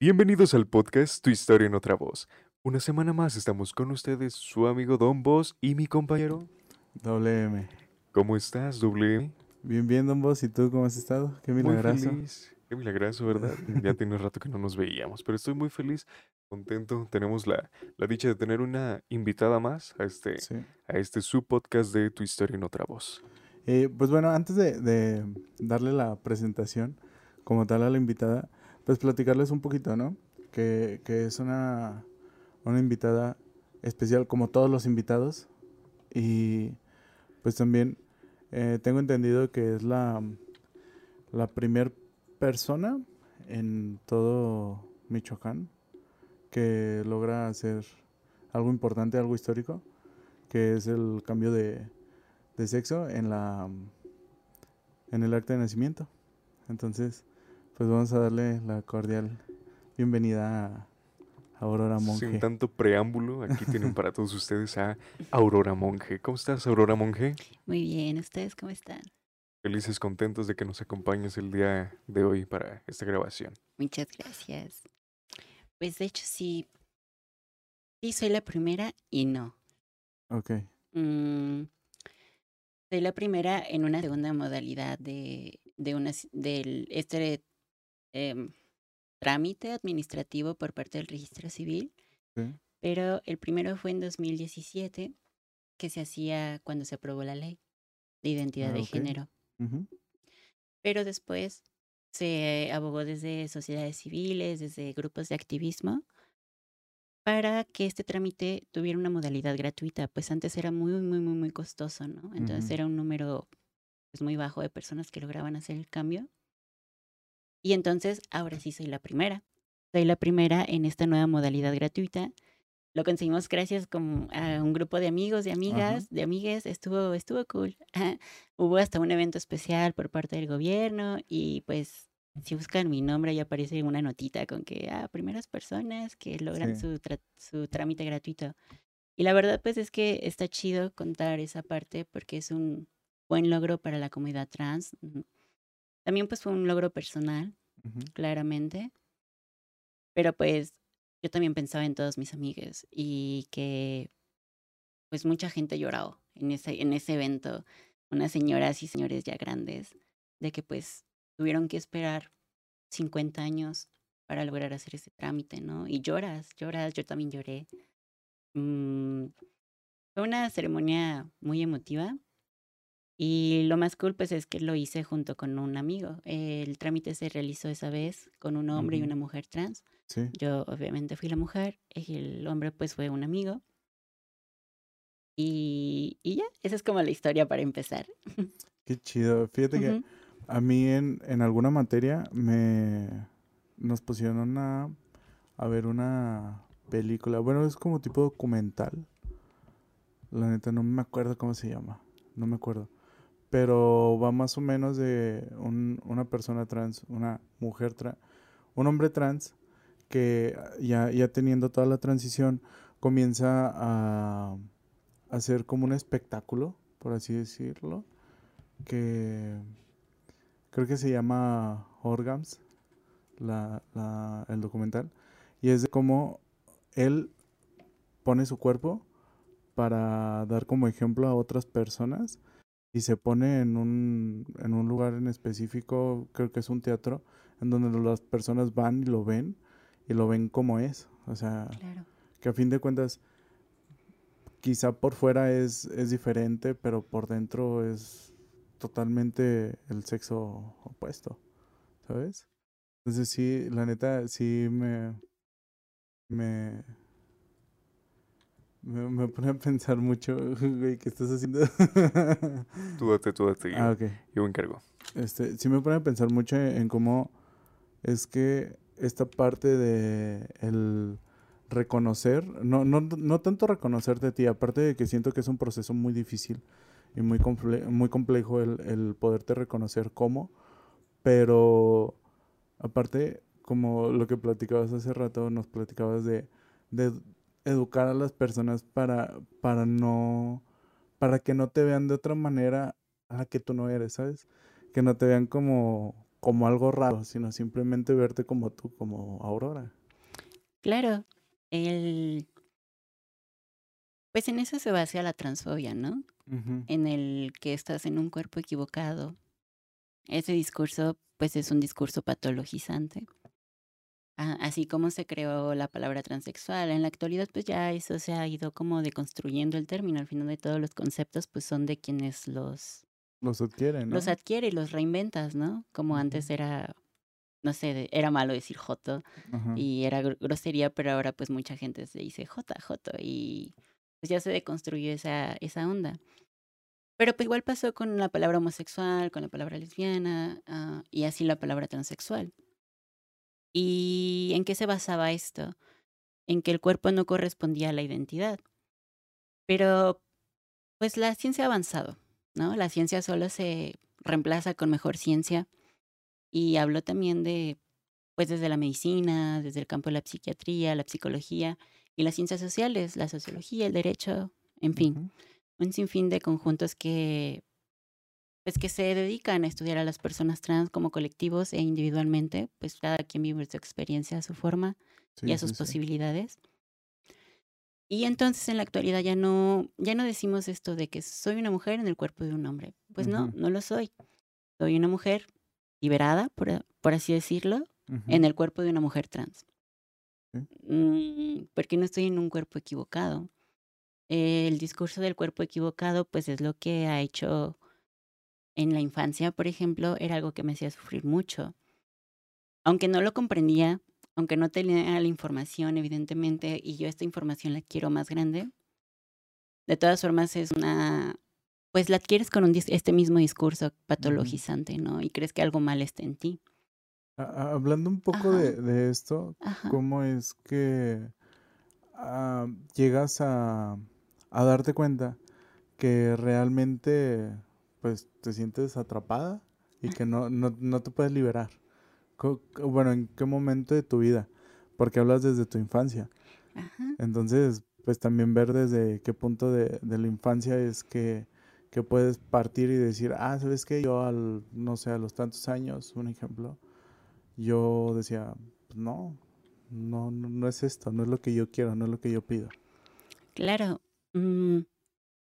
Bienvenidos al podcast Tu historia en otra voz. Una semana más estamos con ustedes, su amigo Don Boss y mi compañero. Doble M. ¿Cómo estás, doble M? Bien, bien, Don Boss. ¿Y tú cómo has estado? Qué milagroso. Muy feliz. Qué milagroso, ¿verdad? ya tiene un rato que no nos veíamos, pero estoy muy feliz, contento. Tenemos la, la dicha de tener una invitada más a este, Sí. a este su podcast de Tu historia en otra voz. Eh, pues bueno, antes de, de darle la presentación como tal a la invitada, pues platicarles un poquito, ¿no? Que, que es una, una invitada especial como todos los invitados. Y pues también eh, tengo entendido que es la, la primer persona en todo Michoacán que logra hacer algo importante, algo histórico, que es el cambio de, de sexo en la en el acta de nacimiento. Entonces, pues vamos a darle la cordial bienvenida a Aurora Monge. Sin tanto preámbulo, aquí tienen para todos ustedes a Aurora Monge. ¿Cómo estás, Aurora Monge? Muy bien, ¿ustedes cómo están? Felices, contentos de que nos acompañes el día de hoy para esta grabación. Muchas gracias. Pues de hecho sí, sí soy la primera y no. Ok, Mm, soy la primera en una segunda modalidad de, de una, del este em, trámite administrativo por parte del registro civil, sí, pero el primero fue en 2017, que se hacía cuando se aprobó la ley de identidad Ah, de género. pero después se abogó desde sociedades civiles, desde grupos de activismo, para que este trámite tuviera una modalidad gratuita, pues antes era muy, muy, muy, muy costoso, ¿no? Entonces era un número pues, muy bajo de personas que lograban hacer el cambio. Y entonces ahora sí soy la primera. Soy la primera en esta nueva modalidad gratuita. Lo conseguimos gracias como a un grupo de amigos, de amigas, de amigues. Estuvo, estuvo cool. Hubo hasta un evento especial por parte del gobierno y pues si buscan mi nombre ya aparece una notita con que, ah, primeras personas que logran Sí. su, su trámite gratuito. Y la verdad pues es que está chido contar esa parte porque es un buen logro para la comunidad trans. También pues fue un logro personal, claramente. Pero pues yo también pensaba en todos mis amigos y que pues mucha gente lloró en ese, en ese evento, unas señoras y señores ya grandes, de que pues tuvieron que esperar 50 años para lograr hacer ese trámite, ¿no? Y lloras, lloras, yo también lloré. Mm, fue una ceremonia muy emotiva y lo más cool pues es que lo hice junto con un amigo. El trámite se realizó esa vez con un hombre y una mujer trans. sí, Yo obviamente fui la mujer, y el hombre pues fue un amigo. Y, y ya, esa es como la historia para empezar. qué chido. Fíjate que a mí en, en alguna materia me nos pusieron a, a ver una película. Bueno, es como tipo documental. La neta no me acuerdo cómo se llama. No me acuerdo. Pero va más o menos de un- una persona trans, una mujer trans, un hombre trans que ya, ya teniendo toda la transición comienza a hacer como un espectáculo, por así decirlo, que creo que se llama Orgams, la, la- el documental, y es de cómo él pone su cuerpo para dar como ejemplo a otras personas y se pone en un, en un lugar en específico, creo que es un teatro, en donde las personas van y lo ven y lo ven como es. O sea, Claro. que a fin de cuentas quizá por fuera es, es diferente, pero por dentro es totalmente el sexo opuesto, ¿sabes? Entonces sí, la neta, sí me, me, me, me pone a pensar mucho, güey, ¿qué estás haciendo? Tú date, tú date, ah, ok. yo me encargo. Este, sí me pone a pensar mucho en cómo es que esta parte de el reconocer, no, no, no tanto reconocerte a ti, aparte de que siento que es un proceso muy difícil y muy, comple- muy complejo el, el poderte reconocer como, pero aparte, como lo que platicabas hace rato, nos platicabas de, de educar a las personas para, para no, para que no te vean de otra manera a la que tú no eres, ¿sabes? Que no te vean como, como algo raro, sino simplemente verte como tú, como Aurora. Claro, el... Pues en eso se basa la transfobia, ¿no? En el que estás en un cuerpo equivocado. Ese discurso, pues es un discurso patologizante. Así como se creó la palabra transexual, en la actualidad pues ya eso se ha ido como deconstruyendo el término. Al final de todos los conceptos pues son de quienes los, Los adquieren, ¿no? los adquiere y los reinventas, ¿no? Como antes era, no sé, era malo decir joto Ajá. y era gr- grosería, pero ahora pues mucha gente se dice jota, joto y pues ya se deconstruyó esa, esa onda. Pero pues igual pasó con la palabra homosexual, con la palabra lesbiana ah, y así la palabra transexual. ¿Y en qué se basaba esto? En que el cuerpo no correspondía a la identidad. Pero pues la ciencia ha avanzado, ¿no? La ciencia solo se reemplaza con mejor ciencia y hablo también de pues desde la medicina, desde el campo de la psiquiatría, la psicología y las ciencias sociales, la sociología, el derecho, en fin, Ujú. un sinfín de conjuntos que pues que se dedican a estudiar a las personas trans como colectivos e individualmente, pues cada quien vive su experiencia a su forma y a sus sí, posibilidades. Y entonces en la actualidad ya no ya no decimos esto de que soy una mujer en el cuerpo de un hombre. Pues no, no lo soy. Soy una mujer liberada, por, por así decirlo, en el cuerpo de una mujer trans. Mm, porque no estoy en un cuerpo equivocado. El discurso del cuerpo equivocado, pues es lo que ha hecho en la infancia, por ejemplo, era algo que me hacía sufrir mucho. Aunque no lo comprendía, aunque no tenía la información, evidentemente, y yo esta información la quiero más grande, de todas formas es una, pues la adquieres con un este mismo discurso patologizante, ¿no? Y crees que algo mal está en ti. Hablando un poco de, esto, Ajá. ¿cómo es que ah, llegas a, a darte cuenta que realmente pues te sientes atrapada y que no, no, no te puedes liberar? Bueno, ¿en qué momento de tu vida? Porque hablas desde tu infancia. Ajá. Entonces, pues también ver desde qué punto de, de la infancia es que, que puedes partir y decir, ah, ¿sabes qué? Yo al, no sé, a los tantos años, un ejemplo, yo decía, "Pues no, no, no, no es esto, no es lo que yo quiero, no es lo que yo pido. Claro. mm,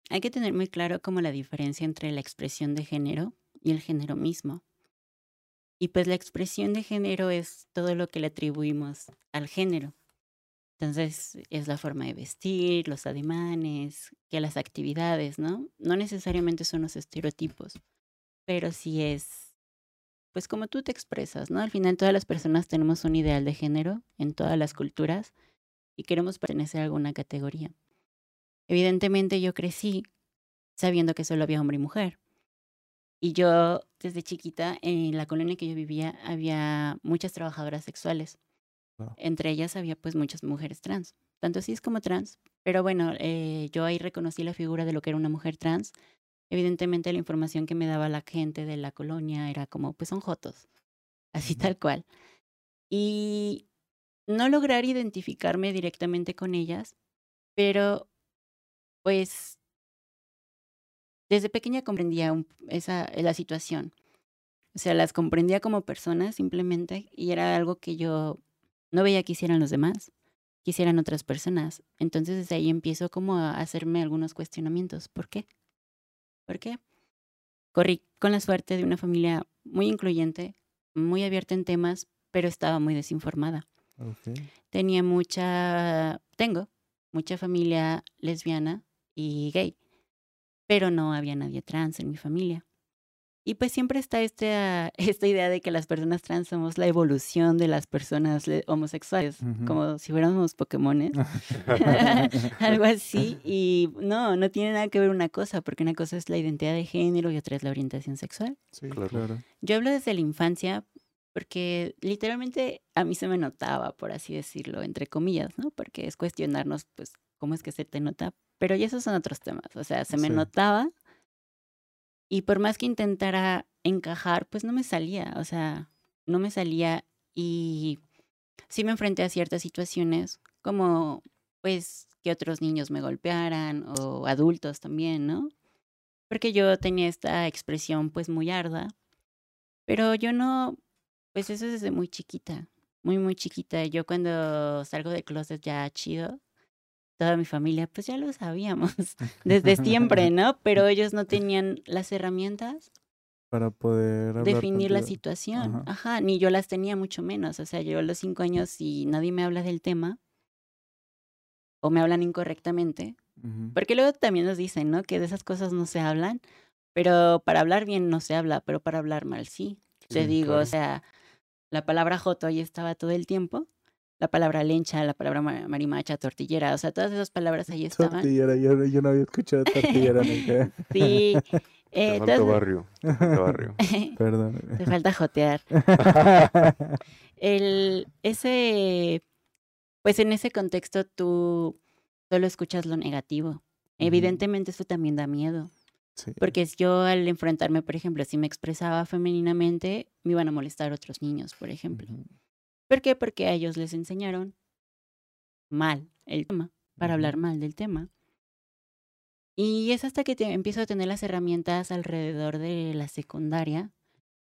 hay que tener muy claro como la diferencia entre la expresión de género y el género mismo. Y pues la expresión de género es todo lo que le atribuimos al género. Entonces es la forma de vestir, los ademanes, que las actividades, ¿no? No necesariamente son los estereotipos, pero sí es, pues como tú te expresas, ¿no? Al final todas las personas tenemos un ideal de género en todas las culturas y queremos pertenecer a alguna categoría. Evidentemente yo crecí sabiendo que solo había hombre y mujer. Y yo, desde chiquita, en la colonia que yo vivía, había muchas trabajadoras sexuales. Wow. Entre ellas había pues muchas mujeres trans, tanto cis como trans. Pero bueno, eh, yo ahí reconocí la figura de lo que era una mujer trans. Evidentemente la información que me daba la gente de la colonia era como, pues son jotos, así tal cual. Y no lograr identificarme directamente con ellas, pero pues desde pequeña comprendía un- esa, la situación. O sea, las comprendía como personas simplemente y era algo que yo no veía que hicieran los demás, que hicieran otras personas. Entonces desde ahí empiezo como a hacerme algunos cuestionamientos. ¿Por qué? ¿Por qué? Corrí con la suerte de una familia muy incluyente, muy abierta en temas, pero estaba muy desinformada. Tenía mucha, tengo mucha familia lesbiana y gay, pero no había nadie trans en mi familia. Y pues siempre está esta, esta idea de que las personas trans somos la evolución de las personas le- homosexuales, como si fuéramos Pokémones, algo así. Y no, no tiene nada que ver una cosa, porque una cosa es la identidad de género y otra es la orientación sexual. Sí, Claro. claro. Yo hablo desde la infancia porque literalmente a mí se me notaba, por así decirlo, entre comillas, ¿no? Porque es cuestionarnos, pues, cómo es que se te nota. Pero ya esos son otros temas. O sea, se me Sí. notaba y por más que intentara encajar, pues no me salía. O sea, no me salía y sí me enfrenté a ciertas situaciones como, pues, que otros niños me golpearan o adultos también, ¿no? Porque yo tenía esta expresión, pues, muy arda Pero yo no, pues eso es desde muy chiquita, muy, muy chiquita. Yo cuando salgo de closet ya chido, toda mi familia, pues ya lo sabíamos desde siempre, ¿no? Pero ellos no tenían las herramientas Para poder definir la situación. Ajá. Ajá, ni yo las tenía mucho menos. O sea, yo a los cinco años y nadie me habla del tema o me hablan incorrectamente, porque luego también nos dicen, ¿no? Que de esas cosas no se hablan, pero para hablar bien no se habla, pero para hablar mal sí. Te digo, claro. o sea, la palabra joto ahí estaba todo el tiempo, la palabra lencha, la palabra ma- marimacha, tortillera, o sea, todas esas palabras ahí estaban. Tortillera, yo, yo no había escuchado tortillera nunca. Sí, Te eh, falta todas- barrio. te falta barrio. Perdón. te falta jotear. El, ese, pues en ese contexto tú solo escuchas lo negativo. Evidentemente eso también da miedo, Sí. porque yo al enfrentarme, por ejemplo, si me expresaba femeninamente, me iban a molestar otros niños, por ejemplo. ¿Por qué? Porque a ellos les enseñaron mal el tema, para hablar mal del tema. Y es hasta que te- empiezo a tener las herramientas alrededor de la secundaria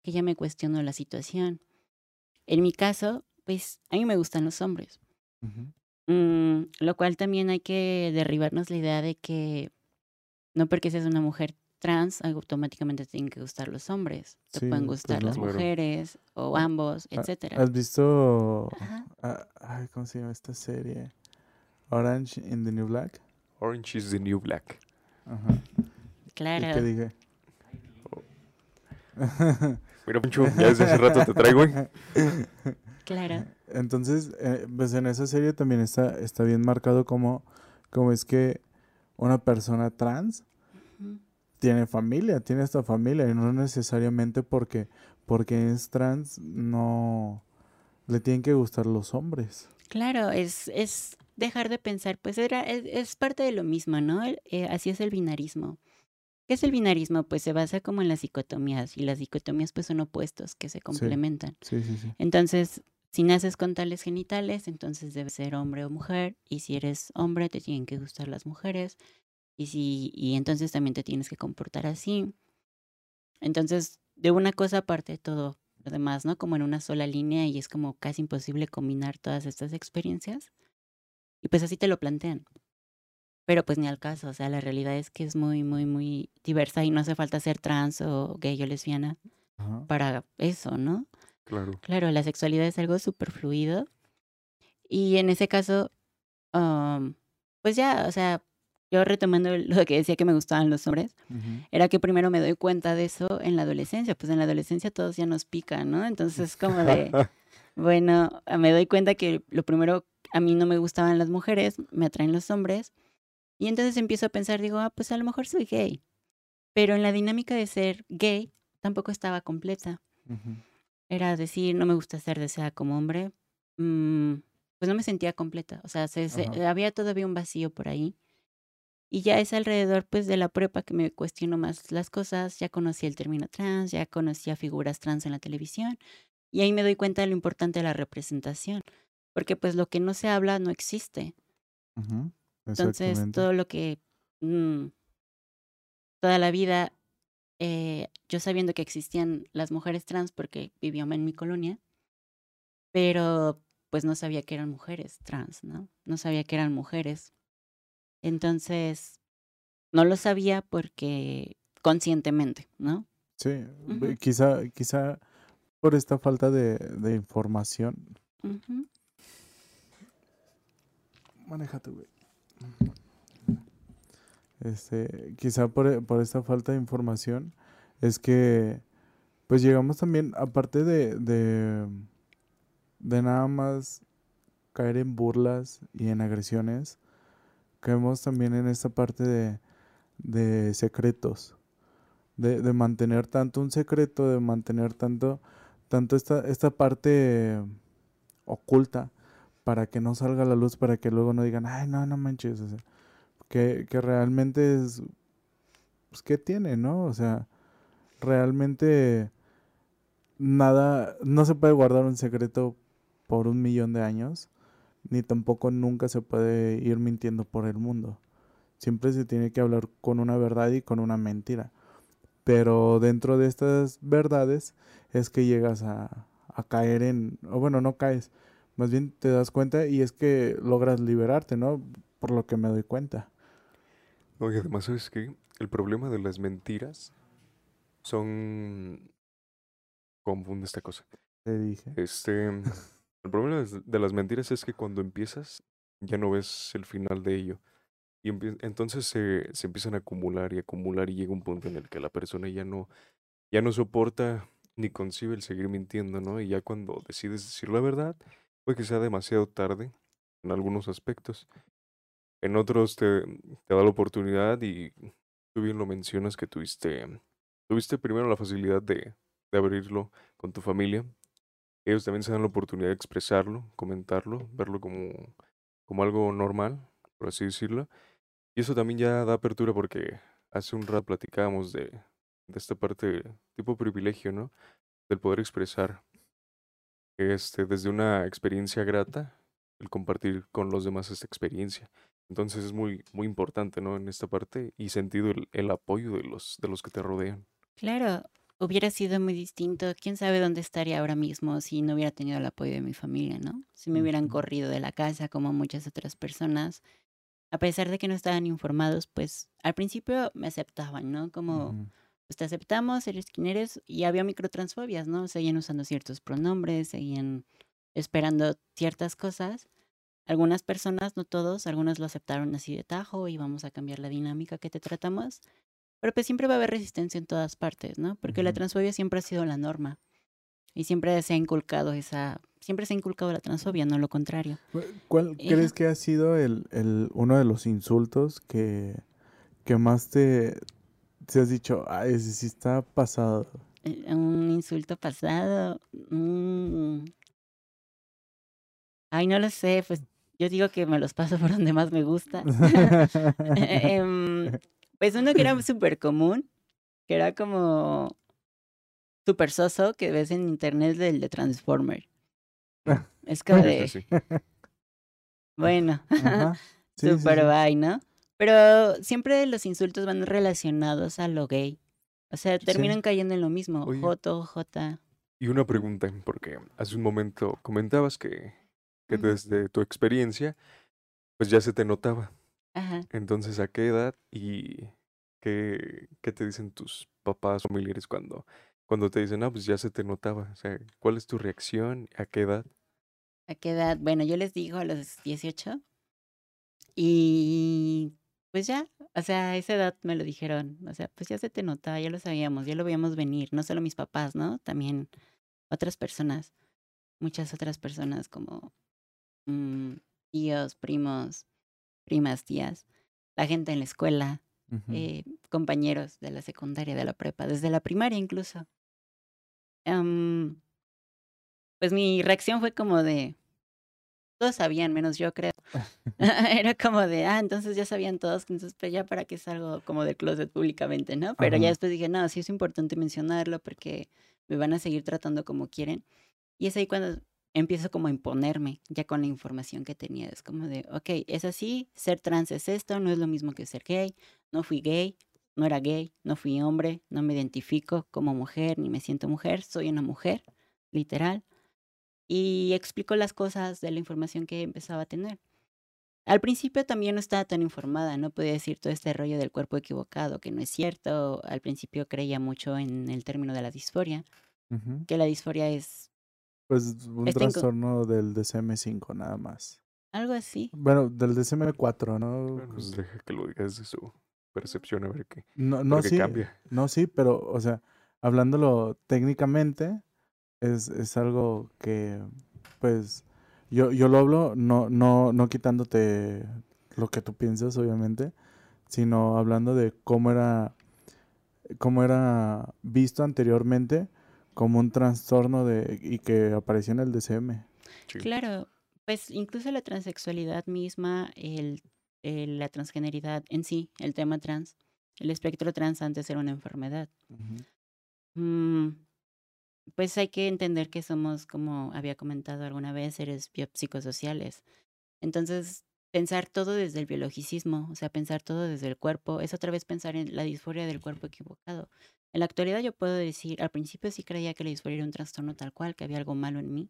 que ya me cuestiono la situación. En mi caso, pues a mí me gustan los hombres. Mm, lo cual también hay que derribarnos la idea de que no porque seas una mujer trans automáticamente te tienen que gustar los hombres, te Sí, pueden pues gustar no. las Claro. mujeres o ambos, Ah, etcétera. ¿Has visto Ajá. ah, ay, cómo se llama esta serie? Orange in the New Black. Orange is the new black. Ajá. ¿Y Claro. qué dije? Mira, Poncho, ya desde hace rato te traigo, ¿eh? Claro. Entonces, eh, pues en esa serie también está, está bien marcado como, como es que una persona trans. Tiene familia, tiene esta familia, y no necesariamente porque, porque es trans, no le tienen que gustar los hombres. Claro, es, es dejar de pensar, pues era, es, es parte de lo mismo, ¿no? Eh, así es el binarismo. ¿Qué es el binarismo? Pues se basa como en las dicotomías y las dicotomías pues son opuestos que se complementan. Sí, sí, sí. Entonces, si naces con tales genitales, entonces debes ser hombre o mujer y si eres hombre te tienen que gustar las mujeres y si y entonces también te tienes que comportar así. Entonces, de una cosa aparte todo lo demás, ¿no? Como en una sola línea y es como casi imposible combinar todas estas experiencias. Y pues así te lo plantean. Pero pues ni al caso, o sea, la realidad es que es muy, muy, muy diversa y no hace falta ser trans o gay o lesbiana Ajá. para eso, ¿no? Claro. Claro, la sexualidad es algo súper fluido. Y en ese caso, am, pues ya, o sea, yo retomando lo que decía que me gustaban los hombres, era que primero me doy cuenta de eso en la adolescencia. Pues en la adolescencia todos ya nos pican, ¿no? Entonces, como de, bueno, me doy cuenta que lo primero, a mí no me gustaban las mujeres, me atraen los hombres. Y entonces empiezo a pensar, digo, ah, pues a lo mejor soy gay. Pero en la dinámica de ser gay tampoco estaba completa era decir, no me gusta ser deseada como hombre, mm, pues no me sentía completa. O sea, se- se- Ajá. había todavía un vacío por ahí. Y ya es alrededor pues de la prepa que me cuestiono más las cosas. Ya conocí el término trans, ya conocía figuras trans en la televisión. Y ahí me doy cuenta de lo importante de la representación. Porque pues lo que no se habla no existe. Entonces, todo lo que mm, toda la vida, eh, yo sabiendo que existían las mujeres trans porque vivía en mi colonia, pero pues no sabía que eran mujeres trans, ¿no? No sabía que eran mujeres. Entonces, no lo sabía porque conscientemente, ¿no? Sí, quizá, quizá por esta falta de, de información. Ujú. Manéjate, güey. Este, quizá por, por esta falta de información es que pues llegamos también, aparte de, de, de nada más caer en burlas y en agresiones, caemos también en esta parte de, secretos, de, mantener tanto un secreto, de mantener tanto, tanto esta, esta parte oculta para que no salga la luz, para que luego no digan, ay, no, no manches, que, que realmente es, pues, ¿qué tiene, no? O sea, realmente nada, no se puede guardar un secreto por un millón de años, ni tampoco nunca se puede ir mintiendo por el mundo. Siempre se tiene que hablar con una verdad y con una mentira. Pero dentro de estas verdades es que llegas a, a caer en, o bueno, no caes, más bien te das cuenta y es que logras liberarte, ¿no? Por lo que me doy cuenta. No, y además es que el problema de las mentiras son... Confunde esta cosa. Te dije. Este, el problema de las mentiras es que cuando empiezas ya no ves el final de ello. Y entonces se, se empiezan a acumular y acumular y llega un punto en el que la persona ya no, ya no soporta ni concibe el seguir mintiendo, ¿no? Y ya cuando decides decir la verdad, puede que sea demasiado tarde en algunos aspectos. En otros te, te da la oportunidad y tú bien lo mencionas que tuviste, tuviste primero la facilidad de, de abrirlo con tu familia. Ellos también se dan la oportunidad de expresarlo, comentarlo, verlo como, como algo normal, por así decirlo. Y eso también ya da apertura porque hace un rato platicábamos de, de esta parte tipo privilegio, ¿no? Del poder expresar este, desde una experiencia grata, el compartir con los demás esta experiencia. Entonces es muy, muy importante, ¿no? En esta parte y sentido el, el apoyo de los, de los que te rodean. Claro, hubiera sido muy distinto. Quién sabe dónde estaría ahora mismo si no hubiera tenido el apoyo de mi familia, ¿no? Si me hubieran corrido de la casa como muchas otras personas. A pesar de que no estaban informados, pues al principio me aceptaban, ¿no? Como, pues te aceptamos, eres quien eres. Y había microtransfobias, ¿no? Seguían usando ciertos pronombres, seguían esperando ciertas cosas. Algunas personas, no todos, algunos lo aceptaron así de tajo y vamos a cambiar la dinámica que te tratamos. Pero pues siempre va a haber resistencia en todas partes, ¿no? Porque la transfobia siempre ha sido la norma. Y siempre se ha inculcado esa, siempre se ha inculcado la transfobia, no lo contrario. Cu- ¿Cuál crees que ha sido el, el, uno de los insultos que, que más te, te has dicho, ay, ese sí está pasado? Eh, Un insulto pasado. mm. Ay, no lo sé, pues yo digo que me los paso por donde más me gusta. Em, pues uno que era súper común, que era como súper soso, que ves en internet del de Transformer. Es como de, sí, bueno, Ajá. Sí, sí, súper sí. bye, ¿no? Pero siempre los insultos van relacionados a lo gay. O sea, terminan cayendo en lo mismo. Oye. Joto, Jota. Y una pregunta, porque hace un momento comentabas que, desde tu experiencia, pues ya se te notaba. Ajá. Entonces, ¿a qué edad y qué, qué te dicen tus papás familiares cuando, cuando te dicen, ah, pues ya se te notaba? O sea, ¿cuál es tu reacción? ¿A qué edad? ¿A qué edad? Bueno, yo les digo a los 18. Y pues ya, o sea, a esa edad me lo dijeron. O sea, pues ya se te notaba, ya lo sabíamos, ya lo veíamos venir. No solo mis papás, ¿no? También otras personas. Muchas otras personas como mm, tíos, primos, primas, tías. La gente en la escuela, eh, compañeros de la secundaria, de la prepa, desde la primaria incluso. Em, pues mi reacción fue como de, todos sabían, menos yo creo. Era como de, ah, entonces ya sabían todos, entonces pues ya para qué salgo como del closet públicamente, ¿no? Pero ya después dije, no, sí es importante mencionarlo porque me van a seguir tratando como quieren. Y es ahí cuando empiezo como a imponerme ya con la información que tenía. Es como de, ok, es así, ser trans es esto, no es lo mismo que ser gay, no fui gay, no era gay, no fui hombre, no me identifico como mujer, ni me siento mujer, soy una mujer, literal. Y explico las cosas de la información que empezaba a tener. Al principio también no estaba tan informada, no podía decir todo este rollo del cuerpo equivocado, que no es cierto. Al principio creía mucho en el término de la disforia, que la disforia es Pues un Está inco- trastorno del DSM-5 nada más. algo así. Bueno, del DSM-4, ¿no? Bueno, pues deja que lo digas de su percepción, a ver qué, No, no, sí. cambia. No, sí, pero, o sea, hablándolo técnicamente, es, es algo que, pues, yo, yo lo hablo no, no, no quitándote lo que tú piensas, obviamente, sino hablando de cómo era, cómo era visto anteriormente como un trastorno de, y que apareció en el DCM. Sí. Claro, pues incluso la transexualidad misma, el, el- la transgeneridad en sí, el tema trans, el espectro trans antes era una enfermedad. Mm, pues hay que entender que somos, como había comentado alguna vez, seres biopsicosociales. Entonces, pensar todo desde el biologicismo, o sea, pensar todo desde el cuerpo, es otra vez pensar en la disforia del cuerpo equivocado. En la actualidad yo puedo decir, al principio sí creía que la disforia era un trastorno tal cual, que había algo malo en mí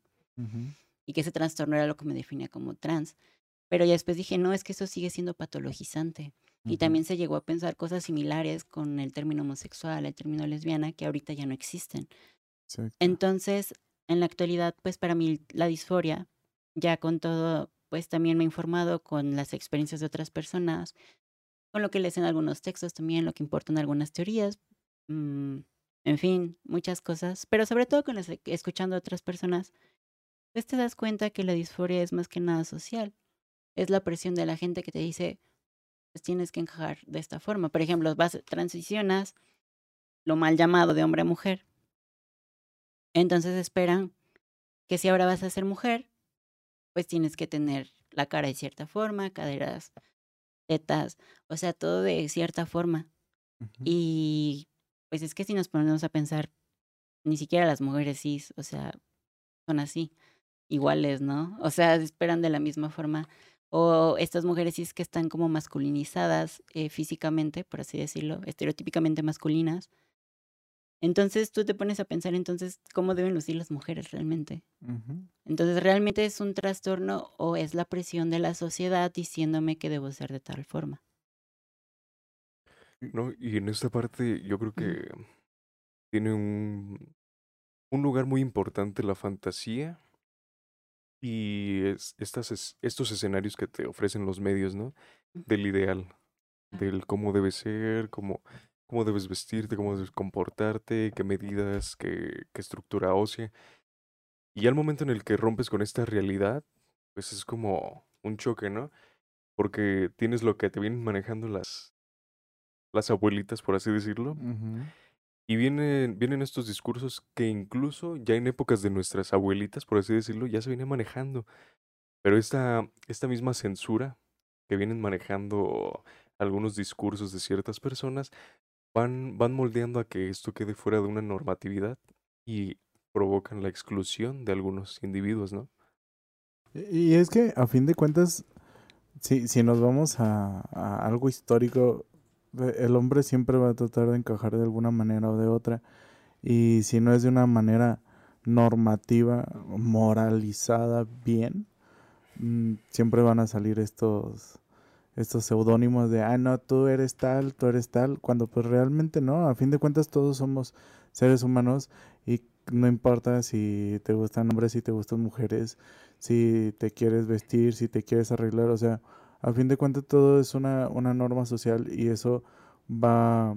y que ese trastorno era lo que me definía como trans. Pero ya después dije, no, es que eso sigue siendo patologizante. Y también se llegó a pensar cosas similares con el término homosexual, el término lesbiana, que ahorita ya no existen. Exacto. Entonces, en la actualidad, pues para mí la disforia, ya con todo, pues también me he informado con las experiencias de otras personas, con lo que lees en algunos textos también, lo que importan algunas teorías, mm, en fin, muchas cosas, pero sobre todo con las, escuchando a otras personas, pues te das cuenta que la disforia es más que nada social. Es la presión de la gente que te dice, pues tienes que encajar de esta forma. Por ejemplo, vas, transicionas lo mal llamado de hombre a mujer. Entonces esperan que si ahora vas a ser mujer, pues tienes que tener la cara de cierta forma, caderas, tetas, o sea, todo de cierta forma. Y pues es que si nos ponemos a pensar, ni siquiera las mujeres cis, o sea, son así, iguales, ¿no? O sea, esperan de la misma forma. O estas mujeres cis que están como masculinizadas eh, físicamente, por así decirlo, estereotípicamente masculinas. Entonces tú te pones a pensar entonces cómo deben lucir las mujeres realmente. Entonces, ¿realmente es un trastorno o es la presión de la sociedad diciéndome que debo ser de tal forma? ¿No? Y en esta parte yo creo que tiene un, un lugar muy importante la fantasía y es- estas, es- estos escenarios que te ofrecen los medios, ¿no? Del ideal, del cómo debe ser, cómo, cómo debes vestirte, cómo debes comportarte, qué medidas, qué, qué estructura ósea. Y al momento en el que rompes con esta realidad, pues es como un choque, ¿no? Porque tienes lo que te vienen manejando las, las abuelitas, por así decirlo. Y vienen, vienen estos discursos que incluso ya en épocas de nuestras abuelitas, por así decirlo, ya se venía manejando. Pero esta, esta misma censura que vienen manejando algunos discursos de ciertas personas, van, van moldeando a que esto quede fuera de una normatividad y provocan la exclusión de algunos individuos, ¿no? Y es que a fin de cuentas, si, si nos vamos a, a algo histórico, el hombre siempre va a tratar de encajar de alguna manera o de otra. Y si no es de una manera normativa, moralizada, bien, mm, siempre van a salir estos, estos seudónimos de, ah, no, tú eres tal, tú eres tal, cuando pues realmente no, a fin de cuentas todos somos seres humanos y no importa si te gustan hombres, si te gustan mujeres, si te quieres vestir, si te quieres arreglar, o sea, a fin de cuentas todo es una, una norma social y eso va,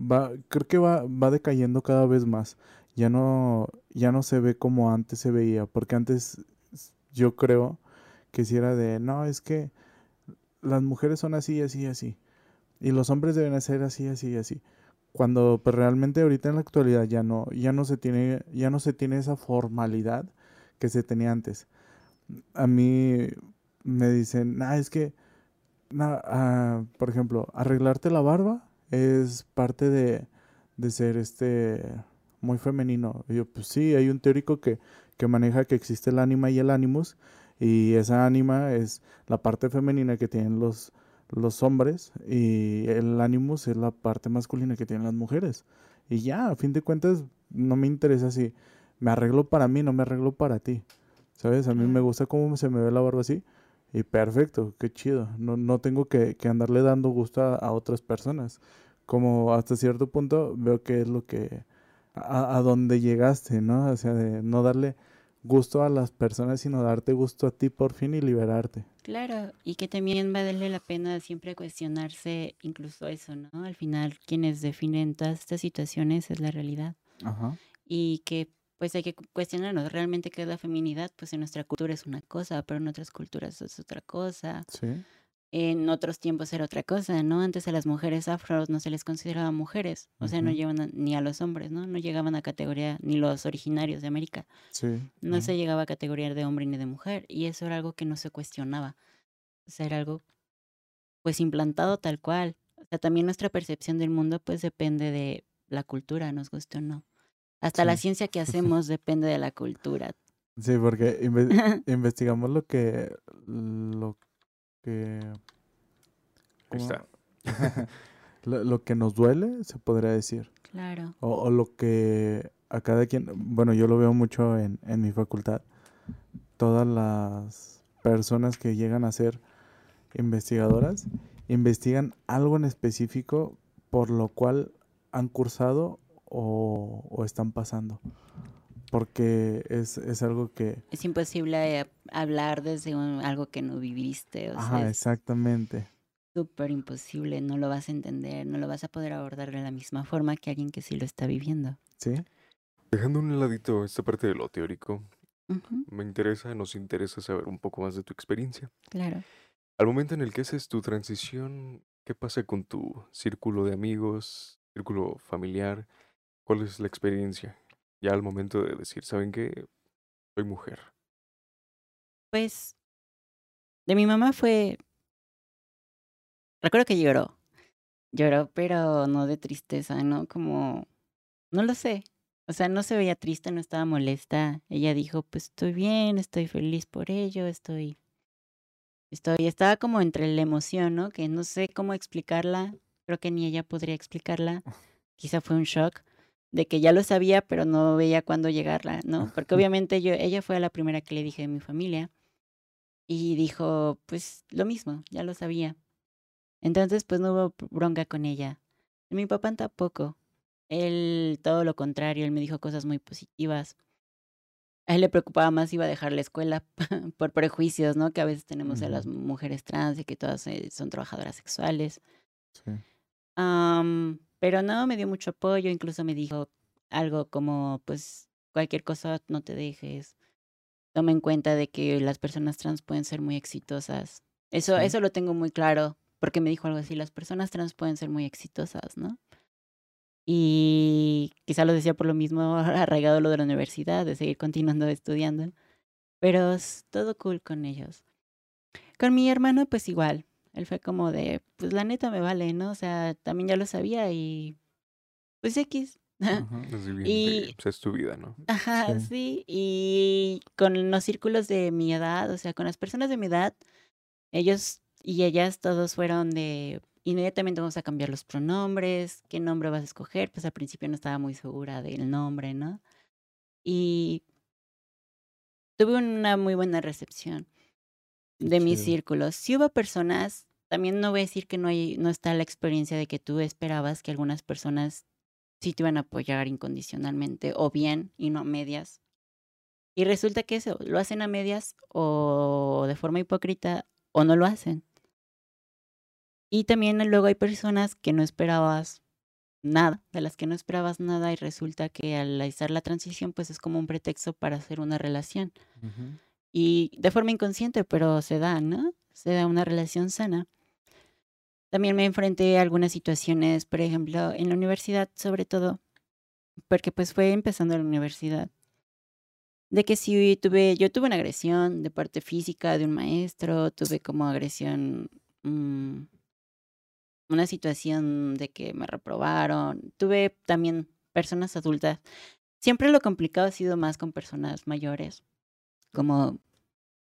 va, creo que va, va decayendo cada vez más. Ya no, ya no se ve como antes se veía, porque antes yo creo que si era de, no, es que las mujeres son así, así, así, y los hombres deben ser así, así, así. Cuando pues, realmente ahorita en la actualidad ya no, ya no se tiene, ya no se tiene esa formalidad que se tenía antes. A mí me dicen, ah, es que, ah, por ejemplo, arreglarte la barba es parte de, de ser este muy femenino. Y yo, pues sí, hay un teórico que, que maneja que existe el ánima y el animus, y esa ánima es la parte femenina que tienen los, los hombres, y el animus es la parte masculina que tienen las mujeres. Y ya, a fin de cuentas, no me interesa si me arreglo para mí, no me arreglo para ti. ¿Sabes? A mí me gusta cómo se me ve la barba así. Y perfecto, qué chido. No, no tengo que, que andarle dando gusto a, a otras personas. Como hasta cierto punto veo que es lo que... A, a donde llegaste, ¿no? O sea, de no darle gusto a las personas, sino darte gusto a ti por fin y liberarte. Claro, y que también vale la pena siempre cuestionarse incluso eso, ¿no? Al final, quienes definen todas estas situaciones es la realidad. Ajá. Y que pues hay que cu- cuestionarnos realmente qué es la feminidad, pues en nuestra cultura es una cosa, pero en otras culturas es otra cosa. Sí. En otros tiempos era otra cosa, ¿no? Antes a las mujeres afros no se les consideraba mujeres, o sea, no llevan a- ni a los hombres, ¿no? No llegaban a categoría, ni los originarios de América, Sí. no se llegaba a categoría de hombre ni de mujer, y eso era algo que no se cuestionaba, o sea, era algo pues implantado tal cual. O sea, también nuestra percepción del mundo pues depende de la cultura, nos guste o no. Hasta la ciencia que hacemos depende de la cultura. Sí, porque inve- investigamos lo que... Lo que... Ahí está. lo, lo que nos duele, se podría decir. Claro. O, o lo que a cada quien, bueno, yo lo veo mucho en, en mi facultad, todas las personas que llegan a ser investigadoras investigan algo en específico por lo cual han cursado o, o están pasando. Porque es, es, algo que... Es imposible hablar desde un, algo que no viviste. O Ajá, exactamente. Súper imposible, no lo vas a entender, no lo vas a poder abordar de la misma forma que alguien que sí lo está viviendo. Sí. Dejando un ladito esta parte de lo teórico, me interesa, nos interesa saber un poco más de tu experiencia. Claro. Al momento en el que haces tu transición, ¿qué pasa con tu círculo de amigos, círculo familiar? ¿Cuál es la experiencia? Ya al momento de decir, ¿saben qué? Soy mujer. Pues, de mi mamá fue... Recuerdo que lloró. Lloró, pero no de tristeza, ¿no? Como... No lo sé. O sea, no se veía triste, no estaba molesta. Ella dijo, pues estoy bien, estoy feliz por ello, estoy... Estoy, estaba como entre la emoción, ¿no? Que no sé cómo explicarla, creo que ni ella podría explicarla. Quizá fue un shock de que ya lo sabía, pero no veía cuándo llegarla, ¿no? Porque obviamente yo, ella fue la primera que le dije de mi familia y dijo, pues lo mismo, ya lo sabía. Entonces, pues no hubo bronca con ella. Mi papá tampoco. Él, todo lo contrario, él me dijo cosas muy positivas. A él le preocupaba más iba a dejar la escuela por prejuicios, ¿no? Que a veces tenemos a las mujeres trans y que todas eh, son trabajadoras sexuales. Sí. Pero no, me dio mucho apoyo, incluso me dijo algo como, pues, cualquier cosa no te dejes. Toma en cuenta de que las personas trans pueden ser muy exitosas. Eso, eso lo tengo muy claro, porque me dijo algo así, las personas trans pueden ser muy exitosas, ¿no? Y quizá lo decía por lo mismo, arraigado lo de la universidad, de seguir continuando estudiando. Pero es todo cool con ellos. Con mi hermano, pues igual. Él fue como de, pues la neta me vale, ¿no? O sea, también ya lo sabía y pues X. y pues es tu vida, ¿no? Ajá, sí. Y con los círculos de mi edad, o sea, con las personas de mi edad, ellos y ellas todos fueron de, Inmediatamente vamos a cambiar los pronombres, qué nombre vas a escoger, pues al principio no estaba muy segura del nombre, ¿no? Y tuve una muy buena recepción de mis círculos. Si hubo personas, también no voy a decir que no, hay, no está la experiencia de que tú esperabas que algunas personas sí te iban a apoyar incondicionalmente o bien y no a medias. Y resulta que eso, lo hacen a medias o de forma hipócrita o no lo hacen. Y también luego hay personas que no esperabas nada, de las que no esperabas nada y resulta que al realizar la transición pues es como un pretexto para hacer una relación. Y de forma inconsciente, pero se da, ¿no? Se da una relación sana. También me enfrenté a algunas situaciones, por ejemplo, en la universidad sobre todo, porque pues fue empezando la universidad. De que si tuve, yo tuve una agresión de parte física de un maestro, tuve como agresión mmm, una situación de que me reprobaron. Tuve también personas adultas. Siempre lo complicado ha sido más con personas mayores, como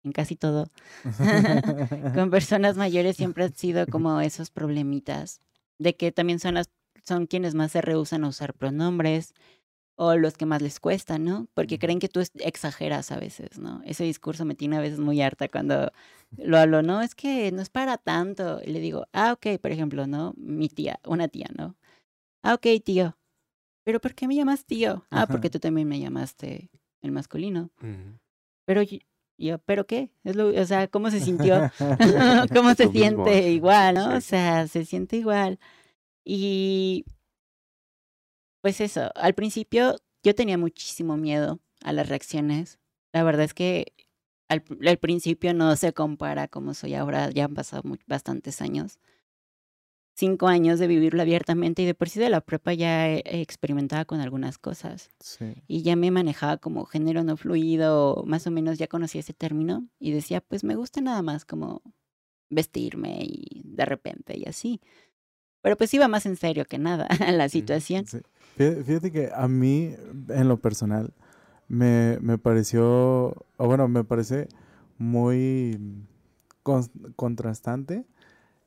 en casi todo. con personas mayores siempre han sido como esos problemitas de que también son las son quienes más se rehusan a usar pronombres, o los que más les cuesta, ¿no? Porque creen que tú exageras a veces, ¿no? Ese discurso me tiene a veces muy harta cuando lo hablo, ¿no? Es que no es para tanto. Y le digo, ah, ok, por ejemplo, ¿no? Mi tía, una tía, ¿no? Ah, ok, tío. ¿Pero por qué me llamas tío? Ah, porque tú también me llamaste el masculino. Pero yo, ¿pero qué? Es lo, o sea, ¿cómo se sintió? ¿Cómo se siente igual, no? O sea, se siente igual. Y pues eso, al principio yo tenía muchísimo miedo a las reacciones. La verdad es que al, principio no se compara como soy ahora, ya han pasado bastantes años. Cinco años de vivirlo abiertamente y de por sí de la prepa ya experimentaba con algunas cosas. Y ya me manejaba como género no fluido, más o menos ya conocía ese término y decía, pues me gusta nada más como vestirme y de repente y así. Pero pues iba más en serio que nada la situación. Fíjate que a mí, en lo personal, me, me pareció, o bueno, me parece muy contrastante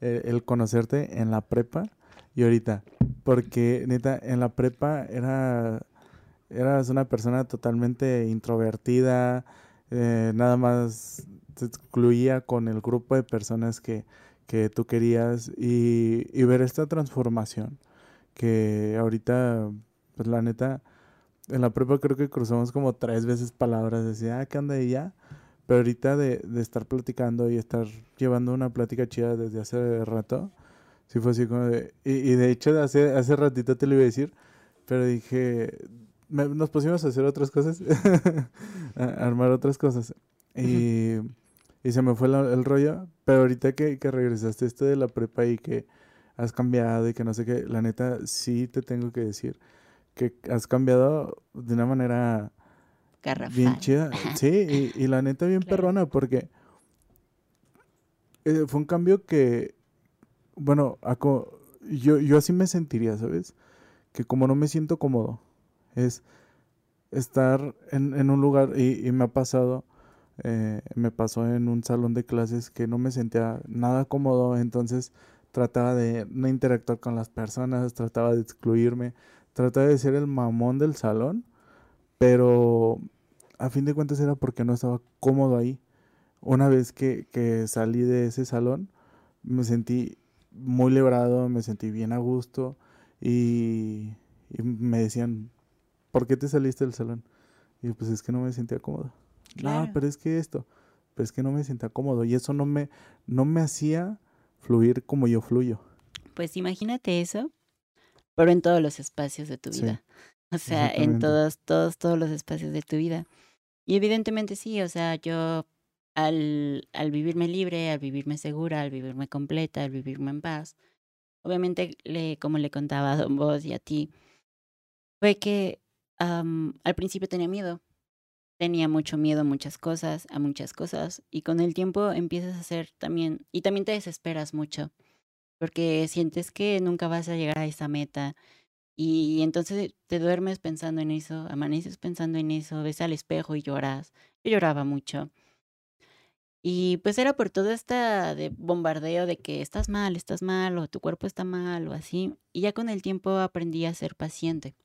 eh, el conocerte en la prepa y ahorita. porque neta, en la prepa era, eras una persona totalmente introvertida, eh, nada más te excluía con el grupo de personas que, que tú querías y, ver esta transformación que ahorita, pues la neta, en la prepa creo que cruzamos como tres veces palabras, decía, ah, ¿qué anda y ya? Pero ahorita de, de estar platicando y estar llevando una plática chida desde hace rato, sí fue así como de... Y, y de hecho hace, hace ratito te lo iba a decir, pero dije, me- nos pusimos a hacer otras cosas, a armar otras cosas. Y, y se me fue la- el rollo, pero ahorita que, que regresaste esto de la prepa y que has cambiado y que no sé qué, la neta sí te tengo que decir que has cambiado de una manera Garrafal. bien chida. Sí, y, y la neta bien Claro. perrona porque eh, fue un cambio que, bueno, aco- yo, yo así me sentiría, ¿sabes? Que como no me siento cómodo, es estar en, en un lugar y, y me ha pasado, eh, me pasó en un salón de clases que no me sentía nada cómodo, entonces trataba de no interactuar con las personas, trataba de excluirme, trataba de ser el mamón del salón, pero a fin de cuentas era porque no estaba cómodo ahí. Una vez que, que salí de ese salón, me sentí muy librado, me sentí bien a gusto y, y me decían, ¿por qué te saliste del salón? Y yo, pues es que no me sentía cómodo. No, Claro. pero es que esto, pero es que no me sentía cómodo y eso no me, no me hacía fluir como yo fluyo. Pues imagínate eso, pero en todos los espacios de tu Sí, vida. O sea, en todos, todos, todos los espacios de tu vida. Y evidentemente sí, o sea, yo al, al vivirme libre, al vivirme segura, al vivirme completa, al vivirme en paz, obviamente, le, como le contaba a Don Vos y a ti, fue que al principio tenía miedo. Tenía mucho miedo a muchas cosas, a muchas cosas, y con el tiempo empiezas a hacer también, y también te desesperas mucho, porque sientes que nunca vas a llegar a esa meta, y entonces te duermes pensando en eso, amaneces pensando en eso, ves al espejo y lloras. Yo lloraba mucho. Y pues era por todo este de bombardeo de que estás mal, estás mal, o tu cuerpo está mal, o así. Y ya con el tiempo aprendí a ser paciente.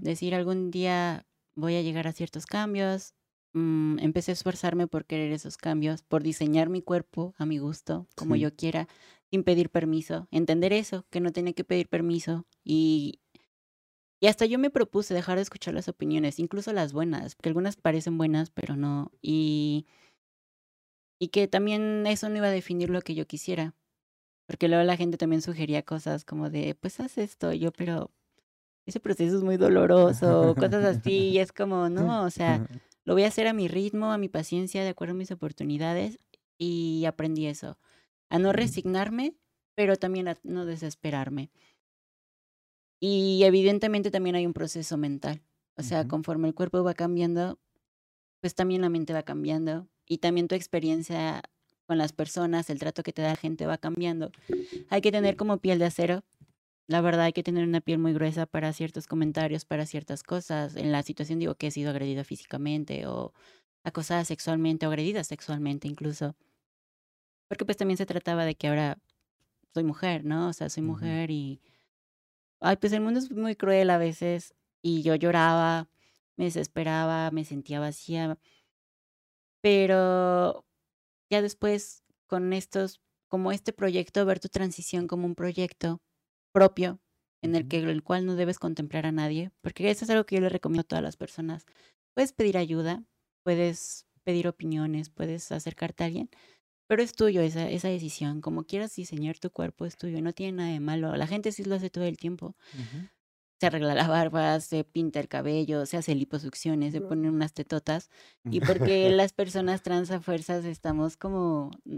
Decir algún día voy a llegar a ciertos cambios. Mm, empecé a esforzarme por querer esos cambios, por diseñar mi cuerpo a mi gusto, como Sí. yo quiera, sin pedir permiso. Entender eso, que no tenía que pedir permiso. Y, y hasta yo me propuse dejar de escuchar las opiniones, incluso las buenas, porque algunas parecen buenas, pero no. Y, y que también eso no iba a definir lo que yo quisiera. Porque luego la gente también sugería cosas como de, pues haz esto, y yo, pero ese proceso es muy doloroso, cosas así, y es como, no, o sea, lo voy a hacer a mi ritmo, a mi paciencia, de acuerdo a mis oportunidades, y aprendí eso, a no resignarme, pero también a no desesperarme. Y evidentemente también hay un proceso mental, o sea, conforme el cuerpo va cambiando, pues también la mente va cambiando, y también tu experiencia con las personas, el trato que te da la gente va cambiando. Hay que tener como piel de acero la verdad hay que tener una piel muy gruesa para ciertos comentarios, para ciertas cosas. En la situación digo que he sido agredida físicamente o acosada sexualmente o agredida sexualmente incluso. Porque pues también se trataba de que ahora soy mujer, ¿no? O sea, soy mujer y... Ay, pues el mundo es muy cruel a veces y yo lloraba, me desesperaba, me sentía vacía. Pero ya después con estos, como este proyecto, ver tu transición como un proyecto propio en el que el cual no debes contemplar a nadie, porque eso es algo que yo le recomiendo a todas las personas. Puedes pedir ayuda, puedes pedir opiniones, puedes acercarte a alguien, pero es tuyo esa, esa decisión. Como quieras diseñar tu cuerpo es tuyo, no tiene nada de malo. La gente sí lo hace todo el tiempo. Se arregla la barba, se pinta el cabello, se hace liposucciones, se ponen unas tetotas. Y porque las personas trans a fuerzas estamos como mm,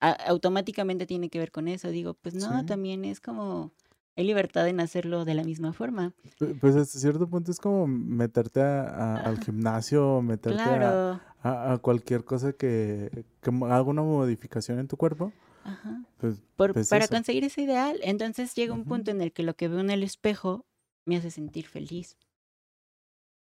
a- automáticamente tiene que ver con eso. Digo, pues no, Sí. también es como hay libertad en hacerlo de la misma forma. Pu- Pues hasta cierto punto es como meterte a- a- al gimnasio, meterte a, Claro. a- a cualquier cosa que, haga una modificación en tu cuerpo. Ajá. Pues, Por- pues para eso. conseguir ese ideal. Entonces llega un punto en el que lo que veo en el espejo me hace sentir feliz.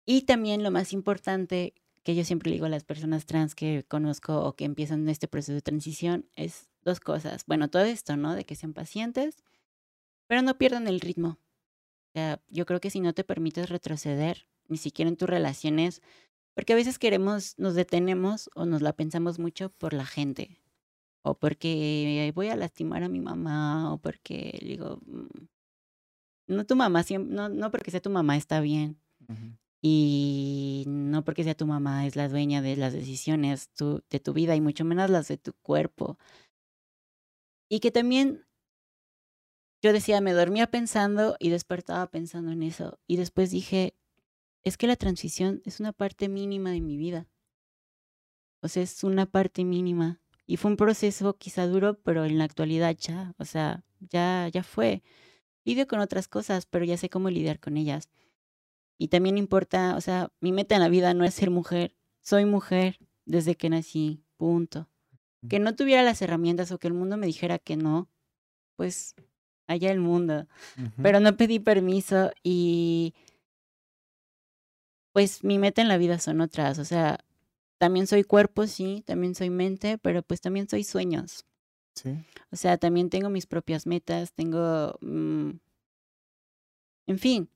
Y también lo más importante que yo siempre digo a las personas trans que conozco o que empiezan este proceso de transición es dos cosas. Bueno, todo esto, ¿no? De que sean pacientes pero no pierdan el ritmo. O sea, yo creo que si no te permites retroceder, ni siquiera en tus relaciones, porque a veces queremos, nos detenemos o nos la pensamos mucho por la gente, o porque voy a lastimar a mi mamá, o porque digo, mm, no tu mamá, no, no porque sea tu mamá está bien. Y no porque sea tu mamá es la dueña de las decisiones de tu vida y mucho menos las de tu cuerpo. Y que también yo decía, me dormía pensando y despertaba pensando en eso. Y después dije, es que la transición es una parte mínima de mi vida. O sea, es una parte mínima. Y fue un proceso quizá duro, pero en la actualidad ya, o sea, ya, ya fue. Lidio con otras cosas, pero ya sé cómo lidiar con ellas. Y también importa, o sea, mi meta en la vida no es ser mujer. Soy mujer desde que nací, punto. Que no tuviera las herramientas o que el mundo me dijera que no, pues allá el mundo. Pero no pedí permiso y pues mi meta en la vida son otras. O sea, también soy cuerpo, sí, también soy mente, pero pues también soy sueños. Sí. O sea, también tengo mis propias metas, tengo... Mm, en fin,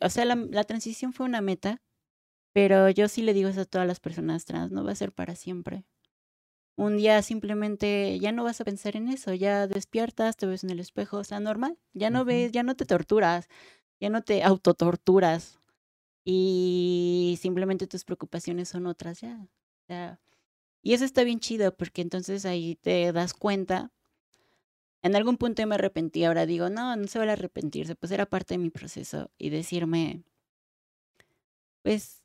o sea, la, la, transición fue una meta, pero yo sí le digo eso a todas las personas trans, no va a ser para siempre. Un día simplemente ya no vas a pensar en eso, ya despiertas, te ves en el espejo, o sea, normal, ya no ves, ya no te torturas, ya no te autotorturas y simplemente tus preocupaciones son otras ya. ya. Y eso está bien chido porque entonces ahí te das cuenta. En algún punto me arrepentí, ahora digo, no, no se va a arrepentirse, pues era parte de mi proceso y decirme, pues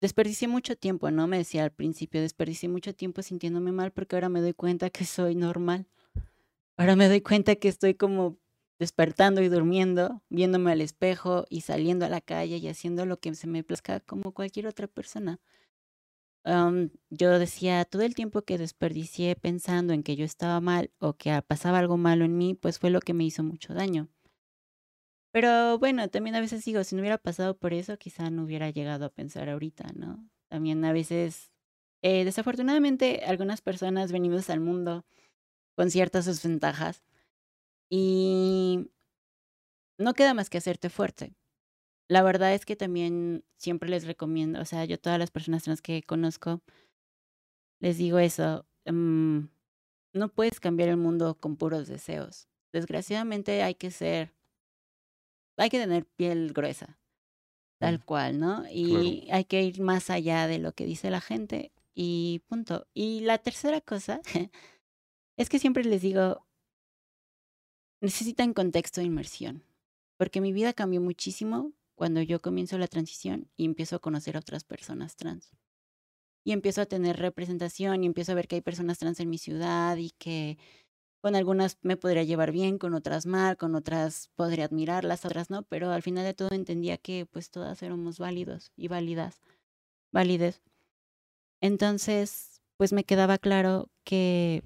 desperdicié mucho tiempo, ¿no? Me decía al principio, desperdicié mucho tiempo sintiéndome mal porque ahora me doy cuenta que soy normal. Ahora me doy cuenta que estoy como despertando y durmiendo, viéndome al espejo y saliendo a la calle y haciendo lo que se me plazca como cualquier otra persona yo decía, todo el tiempo que desperdicié pensando en que yo estaba mal o que pasaba algo malo en mí, pues fue lo que me hizo mucho daño. Pero bueno, también a veces digo, si no hubiera pasado por eso, quizá no hubiera llegado a pensar ahorita, ¿no? También a veces, eh, desafortunadamente, algunas personas venimos al mundo con ciertas desventajas y no queda más que hacerte fuerte. La verdad es que también siempre les recomiendo, o sea, yo todas las personas trans que conozco, les digo eso, mm, no puedes cambiar el mundo con puros deseos. Desgraciadamente hay que ser, hay que tener piel gruesa, tal cual, ¿no? Y hay que ir más allá de lo que dice la gente y punto. Y la tercera cosa es que siempre les digo, necesitan contexto de inmersión, porque mi vida cambió muchísimo cuando yo comienzo la transición y empiezo a conocer a otras personas trans. Y empiezo a tener representación y empiezo a ver que hay personas trans en mi ciudad y que con algunas me podría llevar bien, con otras mal, con otras podría admirarlas, otras no, pero al final de todo entendía que pues todas éramos válidos y válidas, válides. Entonces, pues me quedaba claro que,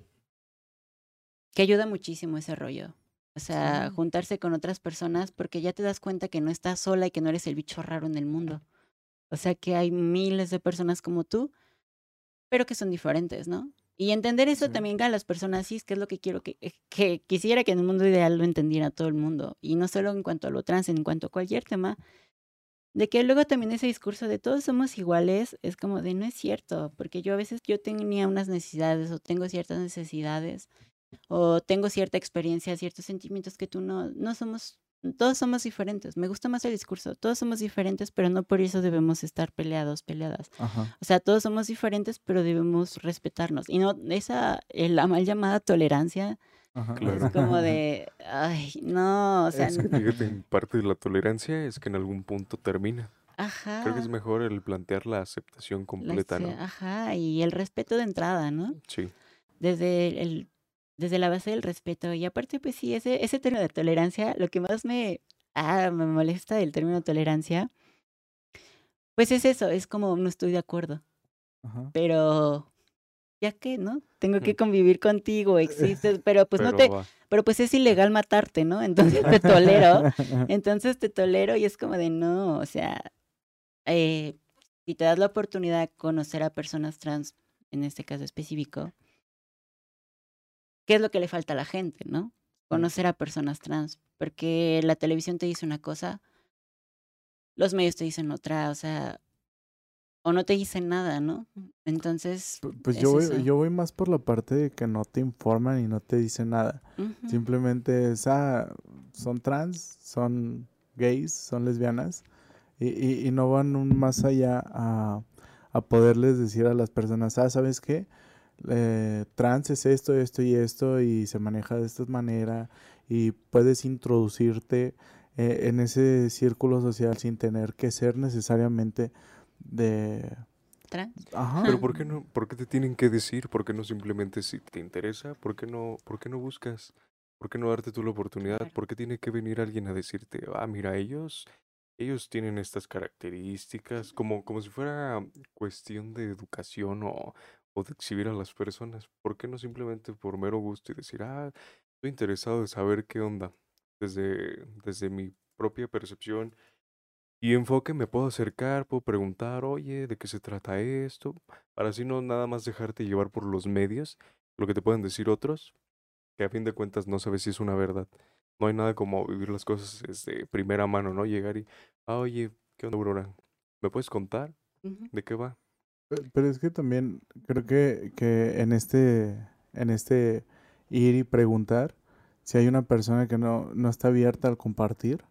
que ayuda muchísimo ese rollo, o sea, juntarse con otras personas porque ya te das cuenta que no estás sola y que no eres el bicho raro en el mundo. O sea, que hay miles de personas como tú, pero que son diferentes, ¿no? Y entender eso también a las personas cis, que es lo que quiero que, que quisiera que en el mundo ideal lo entendiera todo el mundo. Y no solo en cuanto a lo trans, en cuanto a cualquier tema. De que luego también ese discurso de todos somos iguales es como de no es cierto, porque yo a veces yo tenía unas necesidades o tengo ciertas necesidades o tengo cierta experiencia, ciertos sentimientos que tú no, no somos, todos somos diferentes. Me gusta más el discurso, todos somos diferentes, pero no por eso debemos estar peleados, peleadas. O sea, todos somos diferentes, pero debemos respetarnos. Y no, esa, eh, la mal llamada tolerancia. Es como de, ay, no, o sea... Es que, parte de la tolerancia es que en algún punto termina. Ajá. Creo que es mejor el plantear la aceptación completa, ¿no? Ajá, y el respeto de entrada, ¿no? Sí. Desde el desde la base del respeto. Y aparte, pues sí, ese, ese término de tolerancia, lo que más me, ah, me molesta del término tolerancia, pues es eso, es como no estoy de acuerdo. Pero, ya que, ¿no? Tengo que mm. convivir contigo, existes, pero pues no te, pero pues es ilegal matarte, ¿no? Entonces te tolero, entonces te tolero y es como de no, o sea, eh, si te das la oportunidad de conocer a personas trans, en este caso específico, qué es lo que le falta a la gente, ¿no? conocer a personas trans, porque la televisión te dice una cosa, los medios te dicen otra, o sea, o no te dicen nada, ¿no? Entonces, Pu- Pues es yo voy, yo voy más por la parte de que no te informan y no te dicen nada. Simplemente es, ah, son trans, son gays, son lesbianas y, y, y no van un más allá a, a poderles decir a las personas, ah, ¿sabes qué? Eh, trans es esto, esto y esto y se maneja de esta manera y puedes introducirte eh, en ese círculo social sin tener que ser necesariamente de... Trans. Ajá. Pero ¿por qué no? ¿Por qué te tienen que decir? ¿Por qué no simplemente si te interesa? ¿Por qué no, por qué no buscas? ¿Por qué no darte tú la oportunidad? Claro. ¿Por qué tiene que venir alguien a decirte, ah, mira, ellos, ellos tienen estas características, como, como si fuera cuestión de educación o, o de exhibir a las personas? ¿Por qué no simplemente por mero gusto y decir, ah, estoy interesado de saber qué onda? Desde, desde mi propia percepción y enfoque me puedo acercar, puedo preguntar, oye, ¿de qué se trata esto? Para así no nada más dejarte llevar por los medios, lo que te pueden decir otros, que a fin de cuentas no sabes si es una verdad. No hay nada como vivir las cosas de primera mano, ¿no? Llegar y, ah, oye, ¿qué onda, Aurora? ¿Me puedes contar? ¿De qué va? Pe- Pero es que también creo que, que en este, en este ir y preguntar, si hay una persona que no, no está abierta al compartir,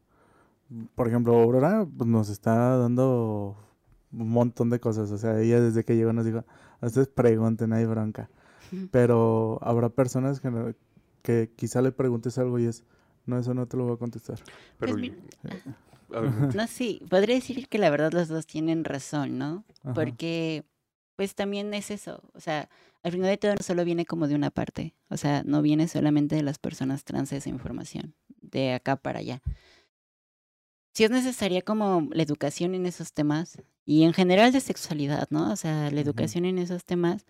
por ejemplo, Aurora pues, nos está dando un montón de cosas, o sea, ella desde que llegó nos dijo, a ustedes pregunten, hay bronca, pero habrá personas que, no- que quizá le preguntes algo y es, no, eso no te lo voy a contestar. Pero, adelante. No, sí, podría decir que la verdad los dos tienen razón, ¿no? Ajá. Porque, pues también es eso, o sea, al final de todo no solo viene como de una parte, o sea, no viene solamente de las personas trans esa información, de acá para allá. Sí es necesaria como la educación en esos temas y en general de sexualidad, ¿no? O sea, la educación en esos temas,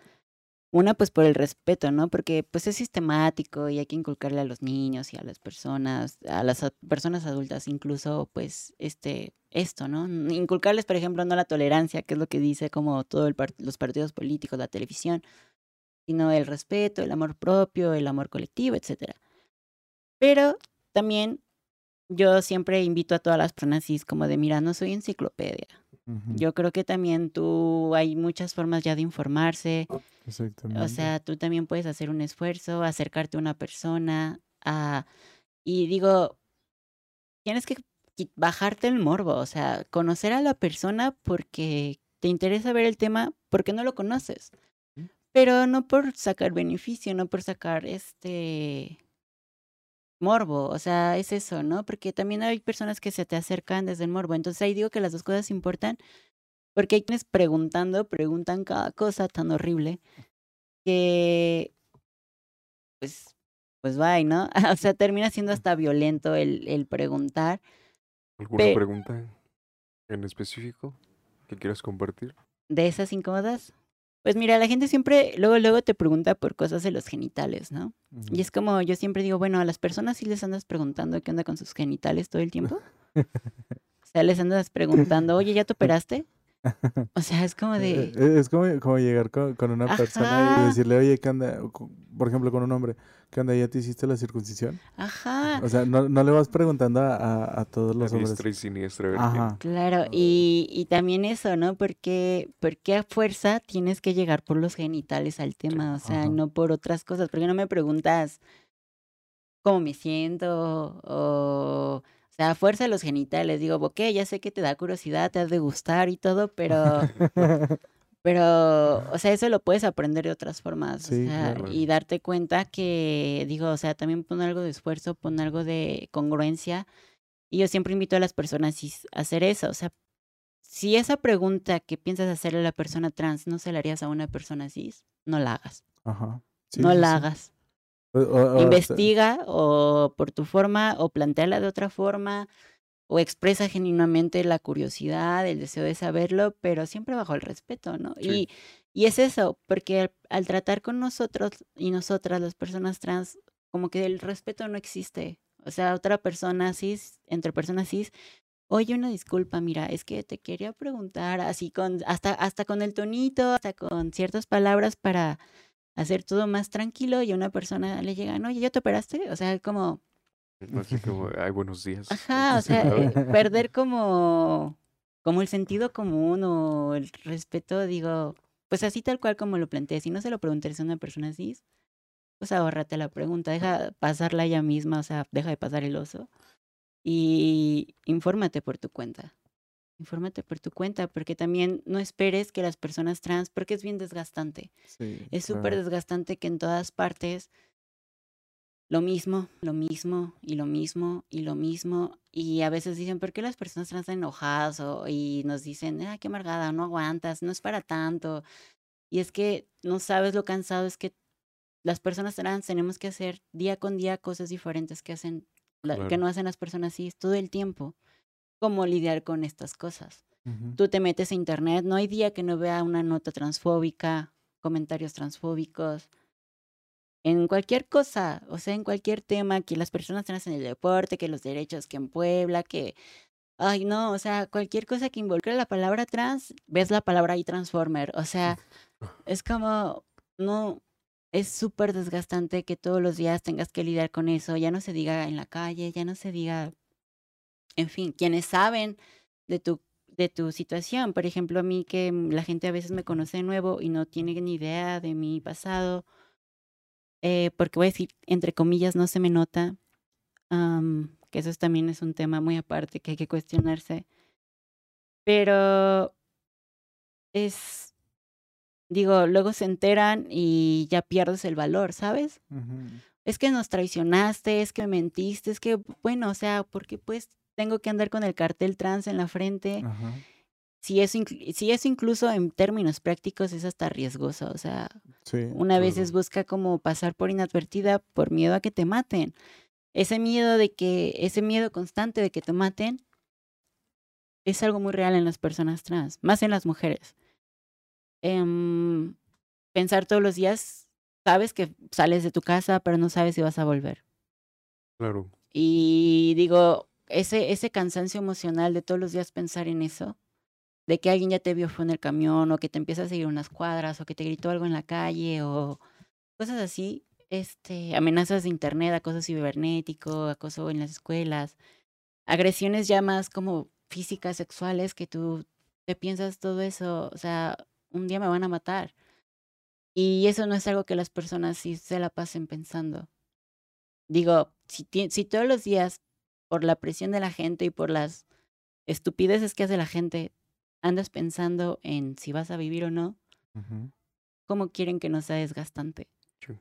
una pues por el respeto, ¿no? Porque pues es sistemático y hay que inculcarle a los niños y a las personas, a las personas adultas incluso pues este esto, ¿no? N- Inculcarles, por ejemplo, no la tolerancia, que es lo que dice como todos los partidos políticos, la televisión, sino el respeto, el amor propio, el amor colectivo, etcétera. Pero también yo siempre invito a todas las personas cis como de, mira, no soy enciclopedia. Yo creo que también tú hay muchas formas ya de informarse. Exactamente. O sea, tú también puedes hacer un esfuerzo, acercarte a una persona, a... y digo, tienes que bajarte el morbo, o sea, conocer a la persona porque te interesa ver el tema, porque no lo conoces. Pero no por sacar beneficio, no por sacar este morbo, o sea, es eso, ¿no? Porque también hay personas que se te acercan desde el morbo. Entonces ahí digo que las dos cosas importan, porque hay quienes preguntando, preguntan cada cosa tan horrible que pues pues bye, ¿no? O sea, termina siendo hasta violento el, el preguntar. ¿Alguna Pe- pregunta en específico que quieras compartir? de esas incómodas. Pues mira, la gente siempre, luego, luego te pregunta por cosas de los genitales, ¿no? Y es como, yo siempre digo, bueno, a las personas sí les andas preguntando qué onda con sus genitales todo el tiempo. O sea, les andas preguntando, oye, ¿ya te operaste? O sea, es como de, Eh, eh, Es como, como llegar con, con una persona y decirle, oye, ¿qué co- Por ejemplo, con un hombre, ¿qué onda? ¿Ya te hiciste la circuncisión? ajá, O sea, no, no le vas preguntando a, a- a todos A los hombres. diestra y a quién- Ajá. claro. Y, y también eso, ¿no? Porque, porque a fuerza tienes que llegar por los genitales al tema, o sea, Ajá. no por otras cosas. Porque no me preguntas cómo me siento o... O sea, a fuerza los genitales. Digo, ok, ya sé que te da curiosidad, te has de gustar y todo, pero... Pero, o sea, eso lo puedes aprender de otras formas. Sí, o sea, claro. y darte cuenta que, digo, o sea, también pon algo de esfuerzo, pon algo de congruencia. Y yo siempre invito a las personas cis a hacer eso. O sea, si esa pregunta que piensas hacerle a la persona trans no se la harías a una persona cis, no la hagas. Ajá. Sí, no sí, la hagas. O- o- o hasta- Investiga o por tu forma o planteala de otra forma o expresa genuinamente la curiosidad, el deseo de saberlo, pero siempre bajo el respeto, ¿no? Sí. Y, y es eso, porque al, al tratar con nosotros y nosotras, las personas trans, como que el respeto no existe. O sea, otra persona cis, entre personas cis, oye, una disculpa, mira, es que te quería preguntar así con, hasta, hasta con el tonito, hasta con ciertas palabras para, hacer todo más tranquilo y a una persona le llega, no, ¿ya te operaste? O sea, como, Así como, ay, buenos días. ajá, o sea, eh, perder como, como el sentido común o el respeto, digo, pues así tal cual como lo planteé, si no se lo preguntarías a una persona así, pues ahórrate la pregunta, deja pasarla ella misma, o sea, deja de pasar el oso y infórmate por tu cuenta. Infórmate por tu cuenta, porque también no esperes que las personas trans, porque es bien desgastante. Sí, Es súper desgastante que en todas partes lo mismo, lo mismo y lo mismo y lo mismo. Y a veces dicen, ¿por qué las personas trans están enojadas? O, y nos dicen, ah, qué amargada, no aguantas, no es para tanto. Y es que no sabes lo cansado es que las personas trans tenemos que hacer día con día cosas diferentes que hacen que no hacen las personas cis todo el tiempo. Cómo lidiar con estas cosas. Tú te metes a internet, no hay día que no vea una nota transfóbica, comentarios transfóbicos, en cualquier cosa, o sea, en cualquier tema, que las personas trans en el deporte, que los derechos que en Puebla, que, ay, no, o sea, cualquier cosa que involucre la palabra trans, ves la palabra ahí transformer, o sea, es como, no, es súper desgastante que todos los días tengas que lidiar con eso, ya no se diga en la calle, ya no se diga, en fin, quienes saben de tu de tu situación. Por ejemplo, a mí que mm, la gente a veces me conoce de nuevo y no tiene ni idea de mi pasado, eh, porque voy a decir, entre comillas, no se me nota, que eso es- también es un tema muy aparte que hay que cuestionarse. Pero es, digo, luego se enteran y ya pierdes el valor, ¿sabes? Es que nos traicionaste, es que me mentiste, es que, bueno, o sea, ¿por qué pues tengo que andar con el cartel trans en la frente? Ajá. Si eso, si eso incluso en términos prácticos es hasta riesgoso, o sea, Sí. una vez claro. busca como pasar por inadvertida por miedo a que te maten. Ese miedo de que, ese miedo constante de que te maten es algo muy real en las personas trans, más en las mujeres. Em, pensar todos los días, sabes que sales de tu casa, pero no sabes si vas a volver. Claro. Y digo, ese, ese cansancio emocional de todos los días pensar en eso, de que alguien ya te vio fue en el camión, o que te empieza a seguir unas cuadras, o que te gritó algo en la calle, o cosas así, este, amenazas de internet, acoso cibernético, acoso en las escuelas, agresiones ya más como físicas, sexuales, que tú te piensas todo eso, o sea, un día me van a matar. Y eso no es algo que las personas sí se la pasen pensando. Digo, si, todos los días, por la presión de la gente y por las estupideces que hace la gente, andas pensando en si vas a vivir o no. ¿cómo quieren que no sea desgastante? Sí.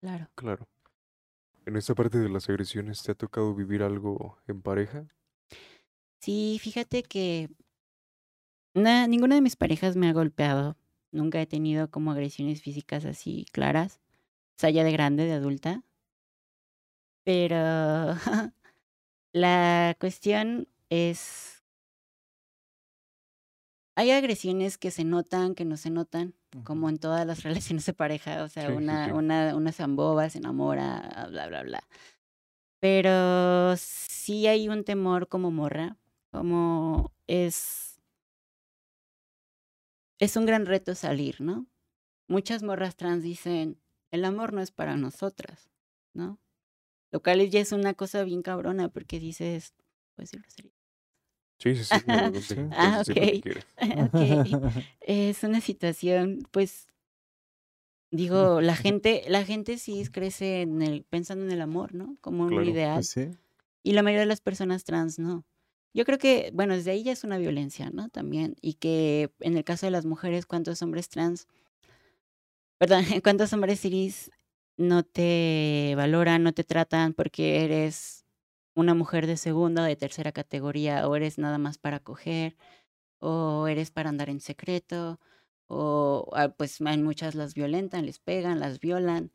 Claro. Claro. En esta parte de las agresiones, ¿te ha tocado vivir algo en pareja? Sí, fíjate que na- ninguna de mis parejas me ha golpeado. Nunca he tenido como agresiones físicas así claras. O sea, ya de grande, de adulta. Pero la cuestión es... Hay agresiones que se notan, que no se notan, como en todas las relaciones de pareja. O sea, Sí, una, sí. una, una zamboba se enamora, bla, bla, bla. Pero sí hay un temor como morra, como es, es un gran reto salir, ¿no? Muchas morras trans dicen, el amor no es para nosotras, ¿no? Lo cual ya es una cosa bien cabrona porque dices, pues sí, sería. Sí, sí, sí. Ah, lo ok. Es una situación, pues, digo, la gente, la gente sí crece en el, pensando en el amor, ¿no? Como un Claro. ideal. Pues sí. Y la mayoría de las personas trans no. Yo creo que, bueno, desde ahí ya es una violencia, ¿no? También. Y que en el caso de las mujeres, ¿cuántos hombres trans, perdón, cuántos hombres cis no te valoran, no te tratan porque eres una mujer de segunda o de tercera categoría, o eres nada más para coger, o eres para andar en secreto, o ah, pues muchas las violentan, les pegan, las violan.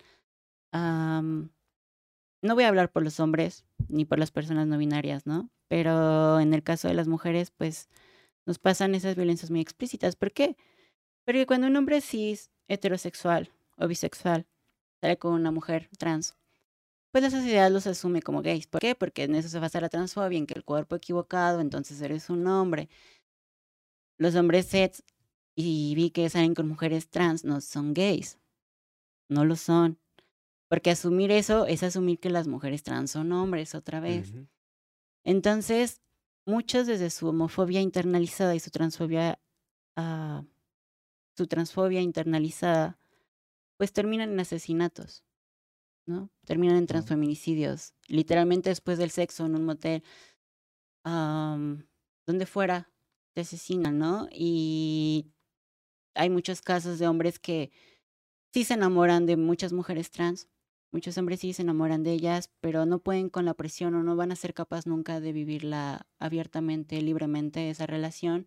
No voy a hablar por los hombres ni por las personas no binarias, ¿no? Pero en el caso de las mujeres, pues nos pasan esas violencias muy explícitas. ¿Por qué? Porque cuando un hombre cis, heterosexual o bisexual sale con una mujer trans, pues la sociedad los asume como gays. ¿Por qué? Porque en eso se basa la transfobia, en que el cuerpo equivocado, entonces eres un hombre. Los hombres cis y vi que salen con mujeres trans no son gays. no lo son. Porque asumir eso es asumir que las mujeres trans son hombres otra vez. Entonces, muchos desde su homofobia internalizada y su transfobia, ah, su transfobia internalizada, pues terminan en asesinatos, ¿no? Terminan en transfeminicidios. Literalmente después del sexo en un motel, am, donde fuera, te asesinan, ¿no? Y hay muchos casos de hombres que sí se enamoran de muchas mujeres trans, muchos hombres sí se enamoran de ellas, pero no pueden con la presión o no van a ser capaces nunca de vivirla abiertamente, libremente, esa relación.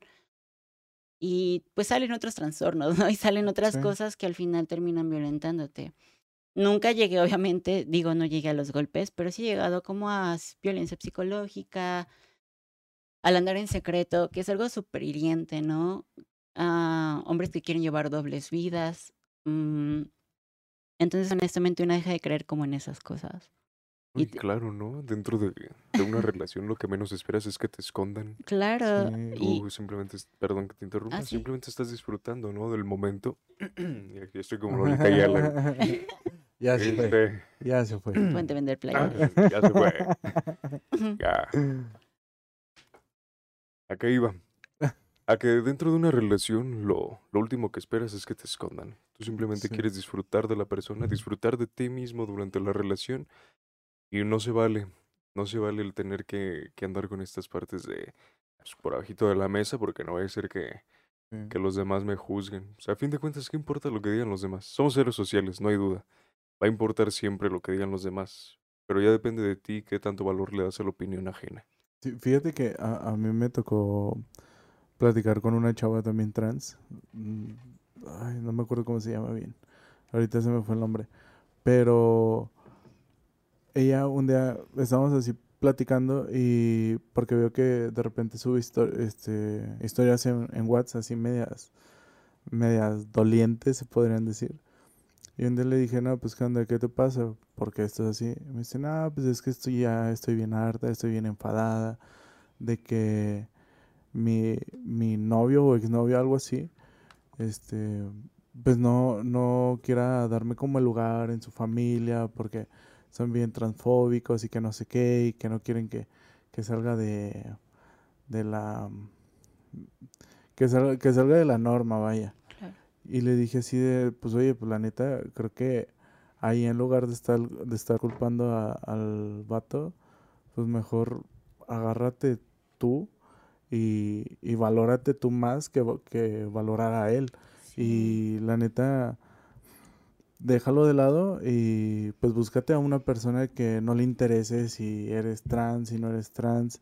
Y pues salen otros trastornos, ¿no? Y salen otras Sí. cosas que al final terminan violentándote. Nunca llegué, obviamente, digo, no llegué a los golpes, pero sí he llegado como a violencia psicológica, al andar en secreto, que es algo súper hiriente, ¿no? A hombres que quieren llevar dobles vidas. mm, Entonces, honestamente, una deja de creer como en esas cosas. Y Uy, te- claro, ¿no? Dentro de, de una relación lo que menos esperas es que te escondan. claro, Sí. y Tú simplemente, perdón que te interrumpa, Ah, sí. simplemente estás disfrutando, ¿no? Del momento. y aquí estoy como Lolita Ayala. ya se fue. Este, Ya se fue. pueden vender ah, playeras. ya se fue. Ya. Acá iba. A que dentro de una relación lo, lo último que esperas es que te escondan. Tú simplemente Sí. quieres disfrutar de la persona, disfrutar de ti mismo durante la relación y no se vale. No se vale el tener que, que andar con estas partes de pues, por abajito de la mesa porque no vaya a ser que, Sí. que los demás me juzguen. O sea, a fin de cuentas, ¿qué importa lo que digan los demás? Somos seres sociales, no hay duda. Va a importar siempre lo que digan los demás. Pero ya depende de ti qué tanto valor le das a la opinión ajena. Sí, fíjate que a, a mí me tocó platicar con una chava también trans. Mm, Ay, no me acuerdo cómo se llama bien. Ahorita se me fue el nombre. Pero ella un día estábamos así platicando y porque veo que de repente sube histo- este, historias en, en WhatsApp así medias, medias dolientes se podrían decir. Y un día le dije, no, pues qué onda, ¿qué te pasa? Porque esto es así. Me dice, no, pues es que estoy ya, estoy bien harta, estoy bien enfadada de que mi, mi novio o exnovio, algo así, este, pues no, no quiera darme como el lugar en su familia porque son bien transfóbicos y que no sé qué y que no quieren que, que salga de, de la, que salga, que salga de la norma, vaya. Claro. Y le dije así de, pues oye, pues la neta, creo que ahí en lugar de estar, de estar culpando a- al vato, pues mejor agárrate tú y, y valórate tú más que, que valorar a él. Sí. Y la neta, déjalo de lado y pues búscate a una persona que no le interese si eres trans, si no eres trans,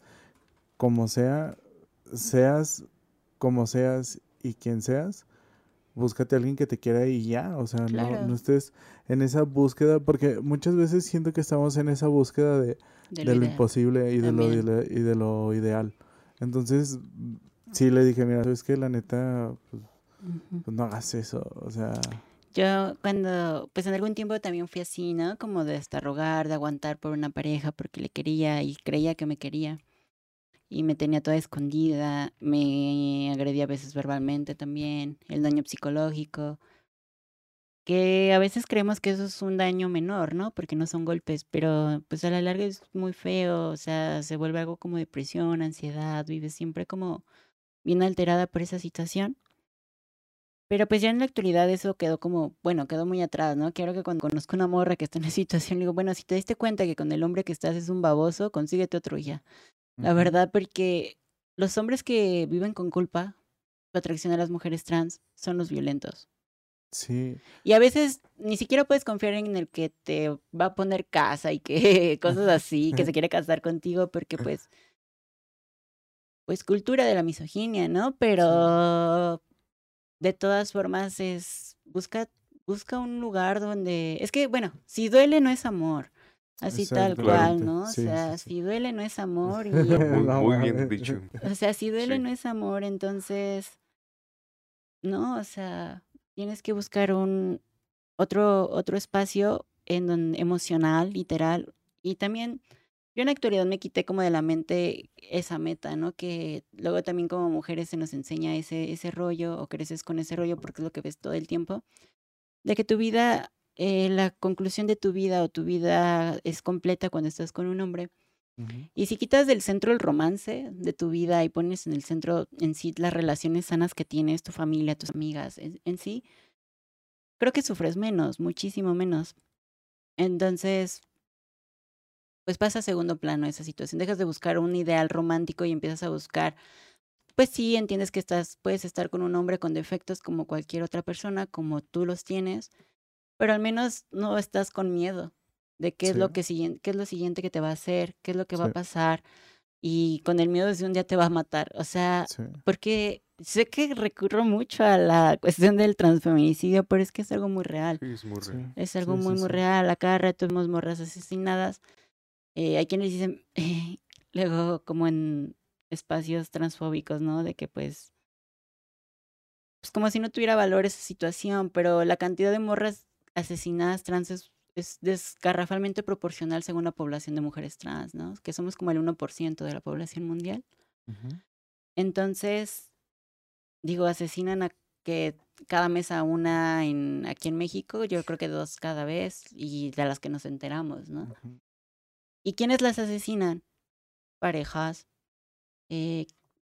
como sea, seas como seas y quien seas, búscate a alguien que te quiera y ya, o sea, no, Claro. no estés en esa búsqueda, porque muchas veces siento que estamos en esa búsqueda de, de de lo imposible y de lo, y de lo ideal. Entonces, sí le dije, mira, es que la neta, pues, pues no hagas eso, o sea, Yo cuando, pues en algún tiempo también fui así, ¿no? Como de hasta rogar, de aguantar por una pareja porque le quería y creía que me quería. Y me tenía toda escondida, me agredía a veces verbalmente también, el daño psicológico, que a veces creemos que eso es un daño menor, ¿no? Porque no son golpes, pero pues a la larga es muy feo, o sea, se vuelve algo como depresión, ansiedad, vives siempre como bien alterada por esa situación. Pero pues ya en la actualidad eso quedó como, bueno, quedó muy atrás, ¿no? Quiero que cuando conozco una morra que está en esa situación, digo, bueno, si te diste cuenta que con el hombre que estás es un baboso, consíguete otro y ya. La ujú, verdad, porque los hombres que viven con culpa, su atracción a las mujeres trans, son los violentos. sí, Y a veces ni siquiera puedes confiar en el que te va a poner casa y que cosas así, que se quiere casar contigo, porque pues, pues cultura de la misoginia, ¿no? Pero de todas formas es, busca, busca un lugar donde, es que, bueno, si duele no es amor. Así tal cual, ¿no? O sí, sea, sí. si duele no es amor y Muy, No muy bien dicho. o sea, si duele Sí. no es amor, entonces, no, o sea, tienes que buscar un otro otro espacio en donde emocional, literal, y también yo en la actualidad me quité como de la mente esa meta, ¿no? Que luego también como mujeres se nos enseña ese ese rollo o creces con ese rollo porque es lo que ves todo el tiempo, de que tu vida eh, la conclusión de tu vida o tu vida es completa cuando estás con un hombre. Y si quitas del centro el romance de tu vida y pones en el centro en sí las relaciones sanas que tienes, tu familia, tus amigas, en, en sí, creo que sufres menos, muchísimo menos. Entonces, pues pasa a segundo plano esa situación. Dejas de buscar un ideal romántico y empiezas a buscar, pues sí, entiendes que estás, puedes estar con un hombre con defectos como cualquier otra persona, como tú los tienes, pero al menos no estás con miedo de qué es lo que qué es lo siguiente que te va a hacer, qué es lo que va a pasar y con el miedo de si un día te va a matar. O sea, porque sé que recurro mucho a la cuestión del transfeminicidio, pero es que es algo muy real. Es muy real. Es algo muy, muy real. A cada rato vemos morras asesinadas. Eh, hay quienes dicen, luego como en espacios transfóbicos, ¿no? De que pues, pues como si no tuviera valor esa situación, pero la cantidad de morras asesinadas trans es, desgarrafalmente proporcional según la población de mujeres trans, ¿no? Que somos como el 1% de la población mundial. Entonces, digo, asesinan a que cada mes a una en, aquí en México, yo creo que dos cada vez, y de las que nos enteramos, ¿no? ¿Y quiénes las asesinan? Parejas. Eh,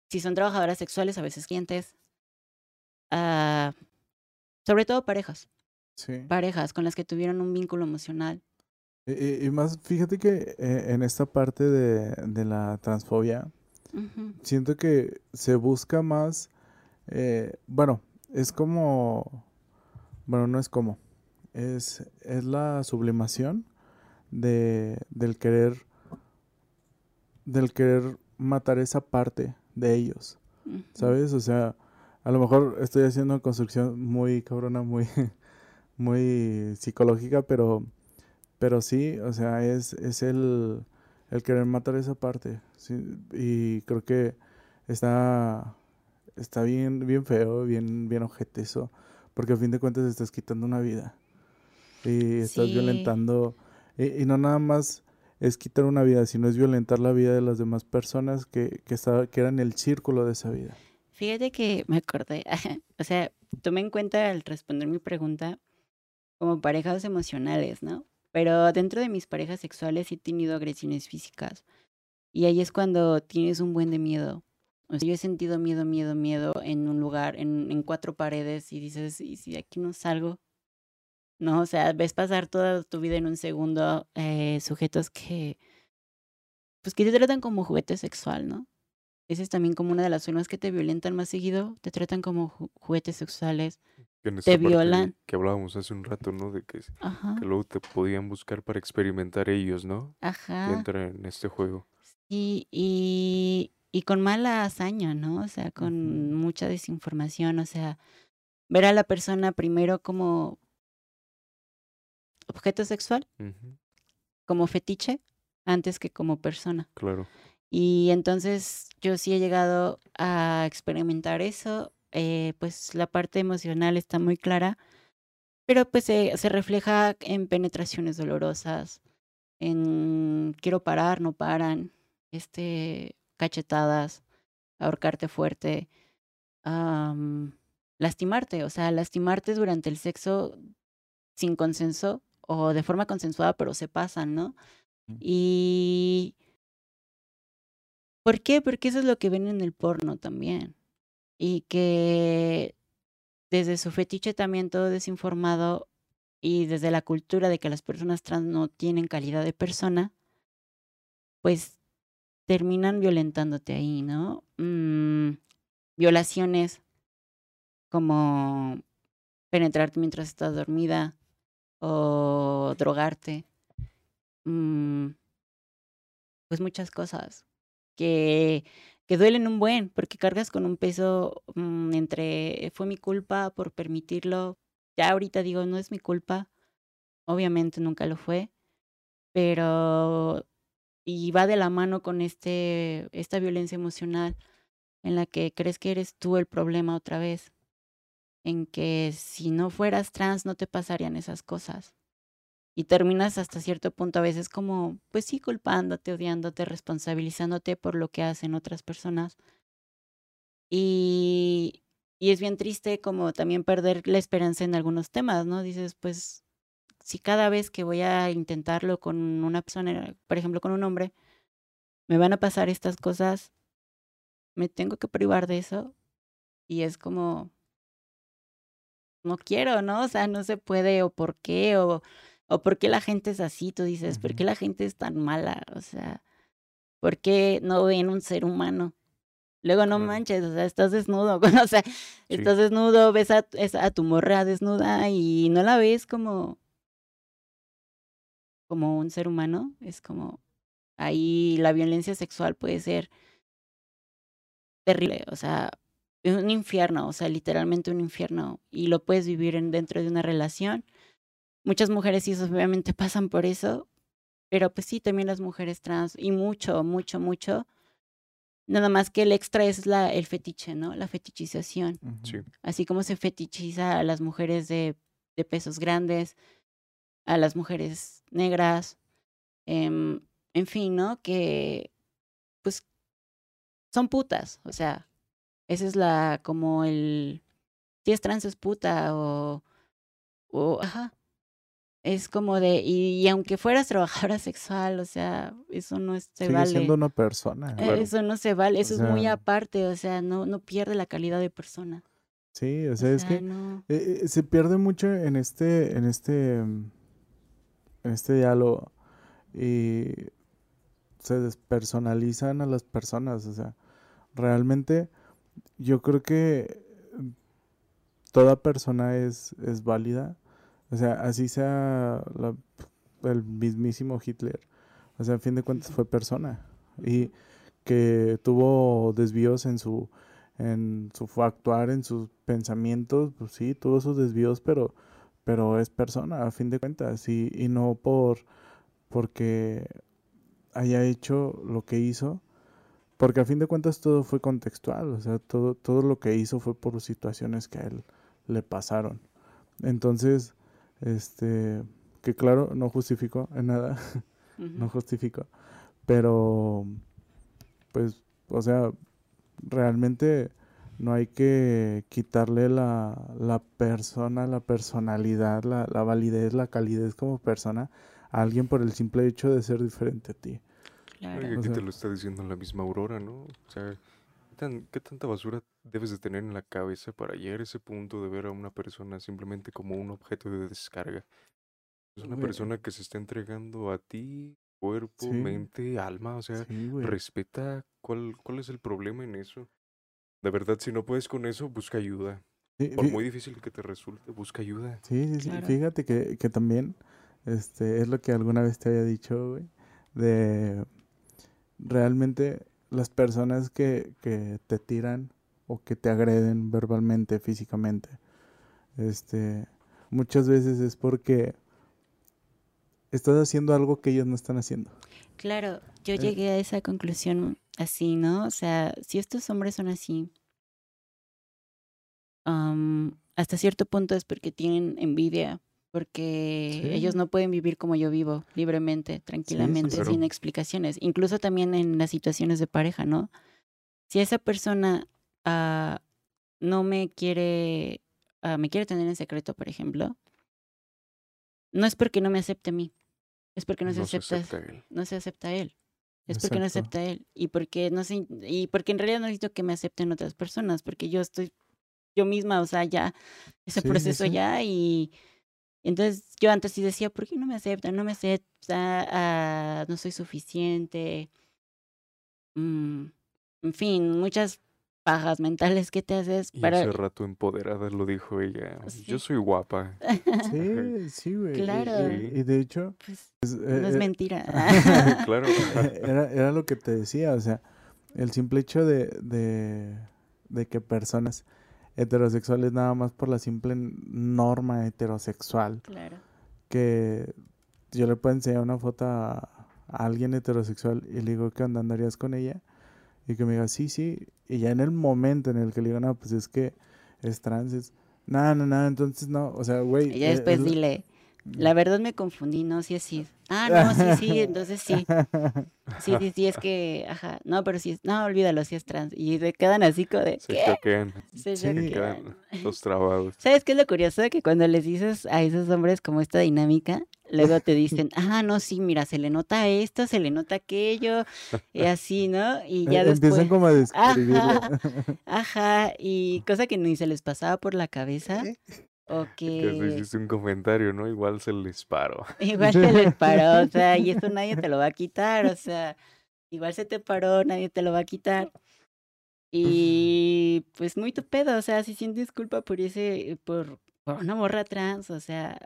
si son trabajadoras sexuales, a veces clientes. Uh, sobre todo parejas. Sí. Parejas con las que tuvieron un vínculo emocional. Y, más, fíjate que eh, en esta parte de, de la transfobia, siento que se busca más, eh, bueno, es como, bueno, no es como, es, es la sublimación de, del querer, del querer matar esa parte de ellos, ¿sabes? O sea, a lo mejor estoy haciendo una construcción muy cabrona, muy, muy psicológica, pero, pero sí, o sea, es, es el, el querer matar esa parte. Y creo que está, está bien, bien feo, bien, bien ojete eso, porque a fin de cuentas estás quitando una vida y estás violentando, y, no nada más es quitar una vida, sino es violentar la vida de las demás personas que, que, que eran el círculo de esa vida. Fíjate que me acordé, o sea, tomé en cuenta al responder mi pregunta como parejas emocionales, ¿no? Pero dentro de mis parejas sexuales he tenido agresiones físicas. Y ahí es cuando tienes un buen de miedo. Yo he sentido miedo, miedo, miedo en un lugar, en, en cuatro paredes, y dices, ¿y si aquí no salgo? No, o sea, ves pasar toda tu vida en un segundo eh, sujetos que, pues que te tratan como juguete sexual, ¿no? Esa es también como una de las formas que te violentan más seguido, te tratan como juguetes sexuales, te violan. Que hablábamos hace un rato, ¿no? De que, que, luego te podían buscar para experimentar ellos, ¿no? Ajá. Y entrar en este juego. Y, y, y con mala hazaña, ¿no? O sea, con mucha desinformación, o sea, ver a la persona primero como objeto sexual, como fetiche, antes que como persona. Claro. Y entonces yo sí he llegado a experimentar eso, eh, pues la parte emocional está muy clara, pero pues se refleja en penetraciones dolorosas, en quiero parar, no paran, este, cachetadas, ahorcarte fuerte, lastimarte, o sea, lastimarte durante el sexo sin consenso o de forma consensuada, pero se pasan, ¿no? Y ¿Por qué? Porque eso es lo que ven en el porno también. Y que desde su fetiche también todo desinformado y desde la cultura de que las personas trans no tienen calidad de persona, pues terminan violentándote ahí, ¿no? Mm, violaciones como penetrarte mientras estás dormida o drogarte. Mm, pues muchas cosas que, que duelen un buen, porque cargas con un peso mm, entre fue mi culpa por permitirlo. Ya ahorita digo, no es mi culpa, obviamente nunca lo fue, pero y va de la mano con este esta violencia emocional en la que crees que eres tú el problema otra vez, en que si no fueras trans no te pasarían esas cosas y terminas hasta cierto punto a veces como, pues sí, culpándote, odiándote, responsabilizándote por lo que hacen otras personas. Y, y es bien triste como también perder la esperanza en algunos temas, ¿no? Dices, pues si cada vez que voy a intentarlo con una persona, por ejemplo, con un hombre, me van a pasar estas cosas, me tengo que privar de eso. Y es como, no quiero, ¿no? O sea, no se puede, o por qué, o, o por qué la gente es así, tú dices, ¿por qué la gente es tan mala? O sea, ¿por qué no ven un ser humano? Luego no manches, o sea, estás desnudo, o sea, estás desnudo, ves a, a tu morra desnuda y no la ves como como un ser humano, es como ahí la violencia sexual puede ser terrible, o sea, un infierno, o sea, literalmente un infierno y lo puedes vivir en, dentro de una relación. Muchas mujeres sí obviamente pasan por eso, pero pues sí, también las mujeres trans y mucho, mucho, mucho Nada más que el extra es la, el fetiche, ¿no? La fetichización. Sí. Así como se fetichiza a las mujeres de, de pesos grandes, a las mujeres negras, em, en fin, ¿no? Que, pues, son putas, o sea, esa es la, como el, si es trans es puta o, o, ajá, es como de, y, aunque fueras trabajadora sexual, o sea, eso no se Sigue vale. siendo una persona. Eh, Eso no se vale, eso O es muy aparte, o sea, no, no pierde la calidad de persona. Sí, o O sea, es que no. eh, eh, se pierde mucho en este, en este, en este diálogo y se despersonalizan a las personas, o sea, realmente yo creo que toda persona es, es válida, o sea, así sea la- el mismísimo Hitler, o sea, a fin de cuentas fue persona. Y que tuvo desvíos en su en su actuar, en sus pensamientos, pues sí, tuvo sus desvíos, pero, pero es persona, a fin de cuentas, y, y no por porque haya hecho lo que hizo, porque a fin de cuentas todo fue contextual, o sea, todo, todo lo que hizo fue por situaciones que a él le pasaron. Entonces, este, que claro, no justifico en nada, no justifico, pero pues, o sea, realmente no hay que quitarle la, la persona, la personalidad, la, la validez, la calidez como persona a alguien por el simple hecho de ser diferente a ti. Claro. Oye, O aquí te lo está diciendo la misma Aurora, ¿no? O sea, ¿qué, tan- qué tanta basura debes de tener en la cabeza para llegar a ese punto de ver a una persona simplemente como un objeto de descarga? Es una Güey. persona que se está entregando a ti, cuerpo, Sí. mente, alma, o sea, Sí, respeta cuál, cuál es el problema en eso. De verdad, si no puedes con eso, busca ayuda. Sí, Por muy difícil que te resulte, busca ayuda. Sí, sí, sí. Claro. Fíjate que, que también este, es lo que alguna vez te había dicho, güey, de realmente las personas que, que te tiran o que te agreden verbalmente, físicamente, este, muchas veces es porque estás haciendo algo que ellos no están haciendo. Claro, yo Eh. llegué a esa conclusión así, ¿no? O sea, si estos hombres son así, am, hasta cierto punto es porque tienen envidia, porque Sí. ellos no pueden vivir como yo vivo, libremente, tranquilamente, claro. sin explicaciones, incluso también en las situaciones de pareja, ¿no? Si esa persona ah, no me quiere, ah, me quiere tener en secreto, por ejemplo, no es porque no me acepte a mí, es porque no, se acepta, acepta él. no se acepta a él. Es porque no Exacto. acepta a él. Y porque no sé, y porque en realidad no necesito que me acepten otras personas, porque yo estoy yo misma, o sea, ya, ese Sí, sí, proceso sí. ya, y entonces yo antes sí decía, ¿por qué no me aceptan? No me acepta, ah, no soy suficiente. Mm, en fin, muchas pajas mentales que te haces Y para... hace rato empoderada lo dijo ella. Sí. Yo soy guapa. Sí, sí, güey. Claro. Y, y de hecho, Pues, es- no eh, es eh, mentira. claro. era, era lo que te decía, o sea, el simple hecho de, de, de que personas heterosexuales nada más por la simple norma heterosexual, claro. que yo le puedo enseñar una foto a, a alguien heterosexual y le digo, ¿qué onda? ¿Andarías con ella? Y que me diga, sí, sí. Y ya en el momento en el que le digo, no, pues es que es trans, es, no, no, no, entonces no, o sea, güey. Y ya eh, después es dile, La verdad me confundí, no, sí es sí. Ah, no, sí, sí, entonces sí. Sí, sí, sí, es que, ajá. No, pero sí, es- no, olvídalo, sí es trans. Y se quedan así como de, Se ¿qué? choquean, Se Sí. se choquean. quedan los trabados. ¿Sabes qué es lo curioso? Que cuando les dices a esos hombres como esta dinámica, luego te dicen, ah, no, sí, mira, se le nota esto, se le nota aquello, y así, ¿no? Y ya Eh, después, Empiezan como a describirlo. Ajá. ajá, y cosa que ni se les pasaba por la cabeza, o Que que hiciste un comentario, ¿no? Igual se les paró. igual se les paró, o sea, y esto nadie te lo va a quitar, o sea, igual se te paró, nadie te lo va a quitar. Y pues muy tu pedo, o sea, si sientes culpa por ese, por, por una morra trans, o sea,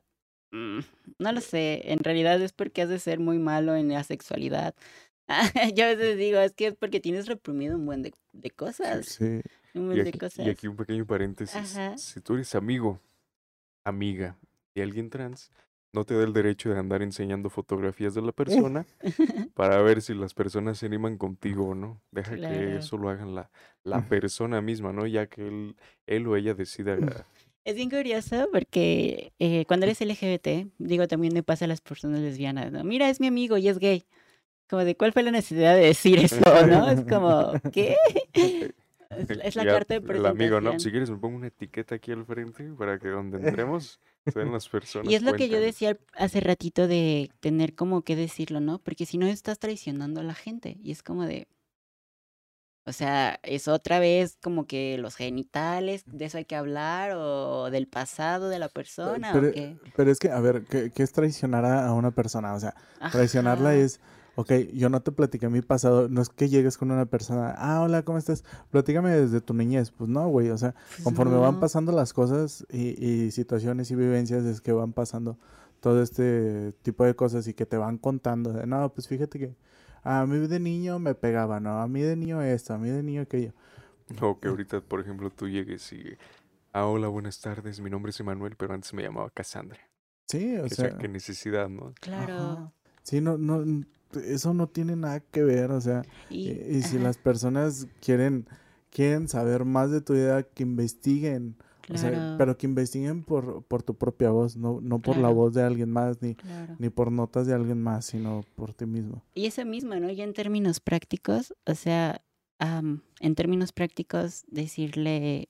mm, no lo sé, en realidad es porque has de ser muy malo en la sexualidad. Yo a veces digo, es que es porque tienes reprimido un buen de, de cosas, Sí. un Y buen de aquí, cosas. y aquí un pequeño paréntesis. Ajá. Si tú eres amigo, amiga de alguien trans, no te da el derecho de andar enseñando fotografías de la persona para ver si las personas se animan contigo o no. Deja que eso lo hagan la, la persona misma, ¿no? Ya que él, él o ella decida. Es bien curioso porque eh, cuando eres LGBT, digo, también me pasa a las personas lesbianas, ¿no? Mira, es mi amigo y es gay. Como de, ¿cuál fue la necesidad de decir eso, no? Es como, ¿qué? Es, es la carta de El amigo, ¿no? Si presentación. quieres me pongo una etiqueta aquí al frente para que donde entremos se den las personas. Y es lo que yo decía hace ratito de tener como que decirlo, ¿no? Porque si no estás traicionando a la gente y es como de... O sea, es otra vez como que los genitales, de eso hay que hablar, o del pasado de la persona, pero, o qué. pero es que, a ver, ¿qué, qué es traicionar a, a una persona? O sea, traicionarla Ajá. es, ok, yo no te platiqué mi pasado, no es que llegues con una persona, ah, hola, ¿cómo estás? Platícame desde tu niñez. Pues no, güey, o sea, Pues conforme van pasando las cosas y, y situaciones y vivencias, es que van pasando todo este tipo de cosas y que te van contando. de, no, pues fíjate que a mí de niño me pegaba, ¿no? A mí de niño esto, a mí de niño aquello. O que ahorita, por ejemplo, tú llegues y. Ah, hola, buenas tardes. Mi nombre es Emanuel, pero antes me llamaba Cassandra. Sí, o O sea, sea, qué necesidad, ¿no? Claro. ajá. Sí, no, no, eso no tiene nada que ver, o sea, Y, y, y si las personas quieren, quieren saber más de tu vida, que investiguen, o sea, pero que investiguen por, por tu propia voz, no, no por la voz de alguien más, ni, claro. ni por notas de alguien más, sino por ti mismo. Y eso mismo, ¿no? Ya en términos prácticos, o sea, am, en términos prácticos, decirle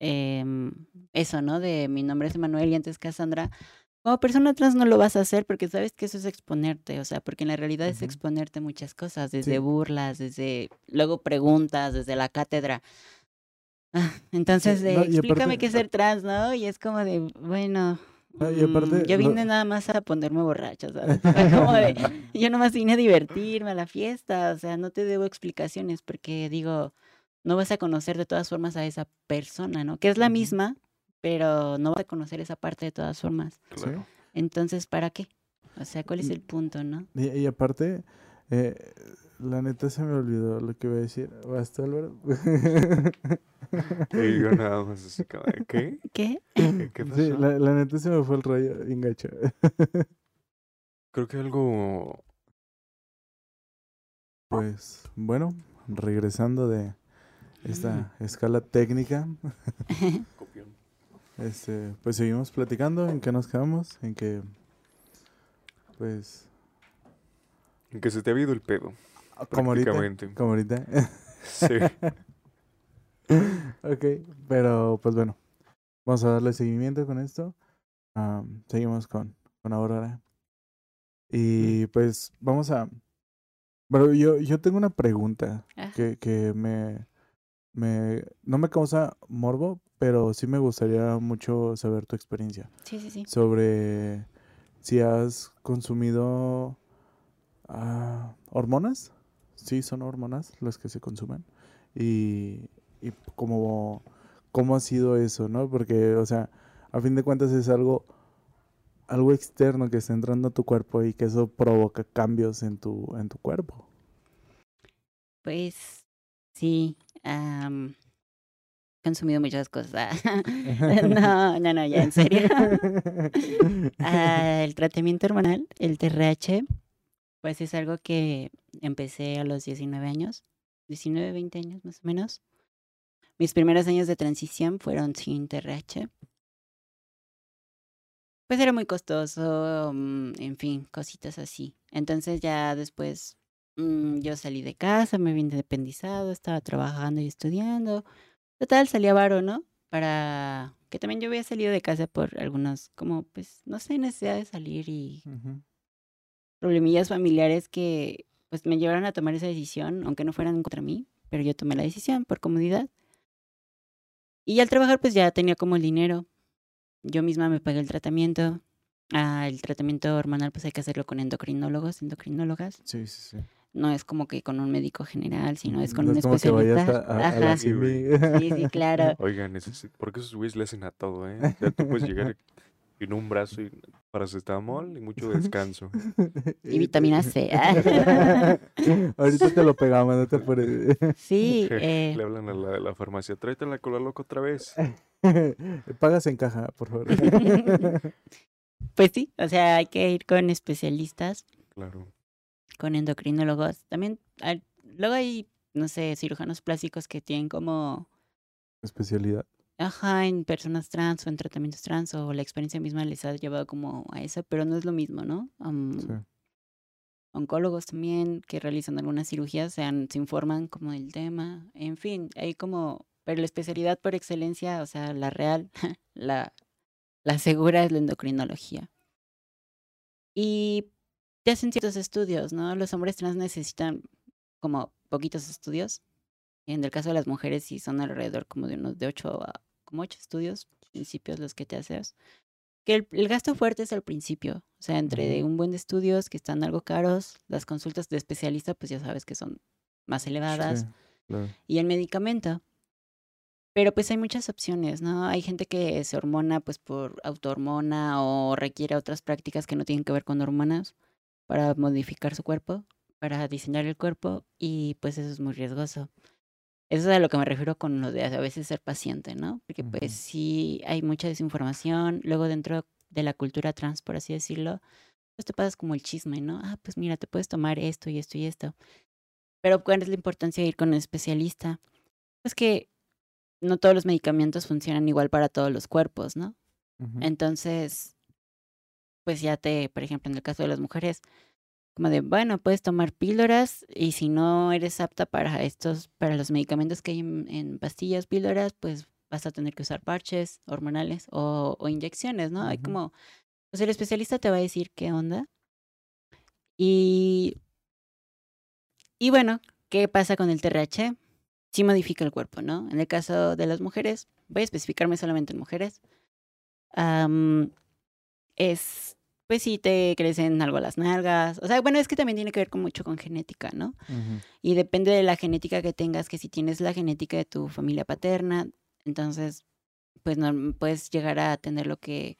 em, eso, ¿no? De mi nombre es Manuel y antes Cassandra. Como persona trans no lo vas a hacer porque sabes que eso es exponerte, o sea, porque en la realidad es exponerte muchas cosas, desde Sí. burlas, desde luego preguntas, desde la cátedra. Ah, entonces, no, explícame aparte- qué es ser trans, ¿no? Y es como de, bueno, No, y aparte, mm, yo lo- vine nada más a ponerme borracha, ¿sabes? Como de, yo nomás vine a divertirme a la fiesta, o sea, no te debo explicaciones porque digo, no vas a conocer de todas formas a esa persona, ¿no? Que es la misma, pero no vas a conocer esa parte de todas formas. Sí. Claro. Entonces, ¿para qué? O sea, ¿cuál es el punto, no? Y, y aparte, eh, la neta se me olvidó lo que iba a decir. ¿Basta, Álvaro? Y yo nada más así como, ¿qué? ¿Qué? ¿Qué, qué pasó? Sí, la, la neta se me fue el rollo, bien gacho. Creo que algo. Pues, bueno, regresando de esta escala técnica, este, pues seguimos platicando. ¿En qué nos quedamos? En que, pues, En que se te ha habido el pedo. como ahorita. Prácticamente. Como ahorita. Sí. ok, pero pues bueno, vamos a darle seguimiento con esto. Am, seguimos con, con Aurora. Y pues vamos a... Bueno, yo, yo tengo una pregunta Ah, que, que me, me... No me causa morbo, pero sí me gustaría mucho saber tu experiencia sí, sí, sí. sobre si has consumido ah, hormonas. Sí, son hormonas las que se consumen. Y, y cómo, cómo ha sido eso, ¿no? Porque, o sea, a fin de cuentas es algo, algo externo que está entrando a tu cuerpo y que eso provoca cambios en tu, en tu cuerpo. Pues sí, he consumido muchas cosas. no, no, no, ya en serio. Ah, el tratamiento hormonal, el TRH, pues es algo que empecé a los 19 años, 19, 20 años más o menos. Mis primeros años de transición fueron sin TRH. pues era muy costoso, mm, en fin, cositas así. Entonces ya después mm, yo salí de casa, me vine independizado, estaba trabajando y estudiando. Total, salía varo, ¿no? Para que también yo había salido de casa por algunos, como, pues, no sé, necesidad de salir y problemillas familiares que, pues, me llevaron a tomar esa decisión, aunque no fueran contra mí, pero yo tomé la decisión por comodidad. Y al trabajar, pues, ya tenía como el dinero. Yo misma me pagué el tratamiento. Ah, el tratamiento hormonal, pues, hay que hacerlo con endocrinólogos, endocrinólogas. Sí, sí, sí. No es como que con un médico general, sino es con No un es como que vayas especialista. a, a- a la Ajá. Sí. Sí, claro. Oigan, necesi- porque esos güeyes le hacen a todo, ¿eh? Sea, tú puedes llegar en un brazo y paracetamol y mucho descanso. Y vitamina C. Ahorita te lo pegamos, no te apures. Sí, eh, Le hablan a la de la farmacia, tráete la cola loca otra vez. Pagas en caja, por favor. pues sí, o sea, hay que ir con especialistas, Claro. Con endocrinólogos. También, hay- luego hay, no sé, cirujanos plásticos que tienen como, Especialidad. ajá, en personas trans o en tratamientos trans o la experiencia misma les ha llevado como a eso, pero no es lo mismo, ¿no? Sí. oncólogos también que realizan algunas cirugías se, han- se informan como del tema, en fin, hay como, pero la especialidad por excelencia, o sea, la real, la, la segura es la endocrinología. Y te hacen ciertos estudios, ¿no? Los hombres trans necesitan como poquitos estudios. En el caso de las mujeres sí son alrededor como de unos de ocho a como ocho estudios, principios los que te haces. Que el, el gasto fuerte es al principio, o sea, entre un buen de estudios que están algo caros, las consultas de especialista pues ya sabes que son más elevadas Sí, claro. y el medicamento. Pero pues hay muchas opciones, ¿no? Hay gente que se hormona pues por autohormona o requiere otras prácticas que no tienen que ver con hormonas para modificar su cuerpo, para diseñar el cuerpo y pues eso es muy riesgoso. Eso es a lo que me refiero con lo de a veces ser paciente, ¿no? Porque pues sí hay mucha desinformación, luego dentro de la cultura trans, por así decirlo, pues te pasas como el chisme, ¿no? Ah, pues mira, te puedes tomar esto y esto y esto. Pero ¿cuál es la importancia de ir con un especialista? Pues que no todos los medicamentos funcionan igual para todos los cuerpos, ¿no? Entonces, pues ya te, por ejemplo, en el caso de las mujeres, como de, bueno, puedes tomar píldoras y si no eres apta para estos, para los medicamentos que hay en, en pastillas, píldoras, pues vas a tener que usar parches hormonales o, o inyecciones, ¿no? Hay como, pues el especialista te va a decir qué onda. Y, y bueno, ¿qué pasa con el TRH? Sí modifica el cuerpo, ¿no? En el caso de las mujeres, voy a especificarme solamente en mujeres. am, es, pues sí, te crecen algo las nalgas. O sea, bueno, es que también tiene que ver con mucho con genética, ¿no? Y depende de la genética que tengas, que si tienes la genética de tu familia paterna, entonces, pues no puedes llegar a tener lo que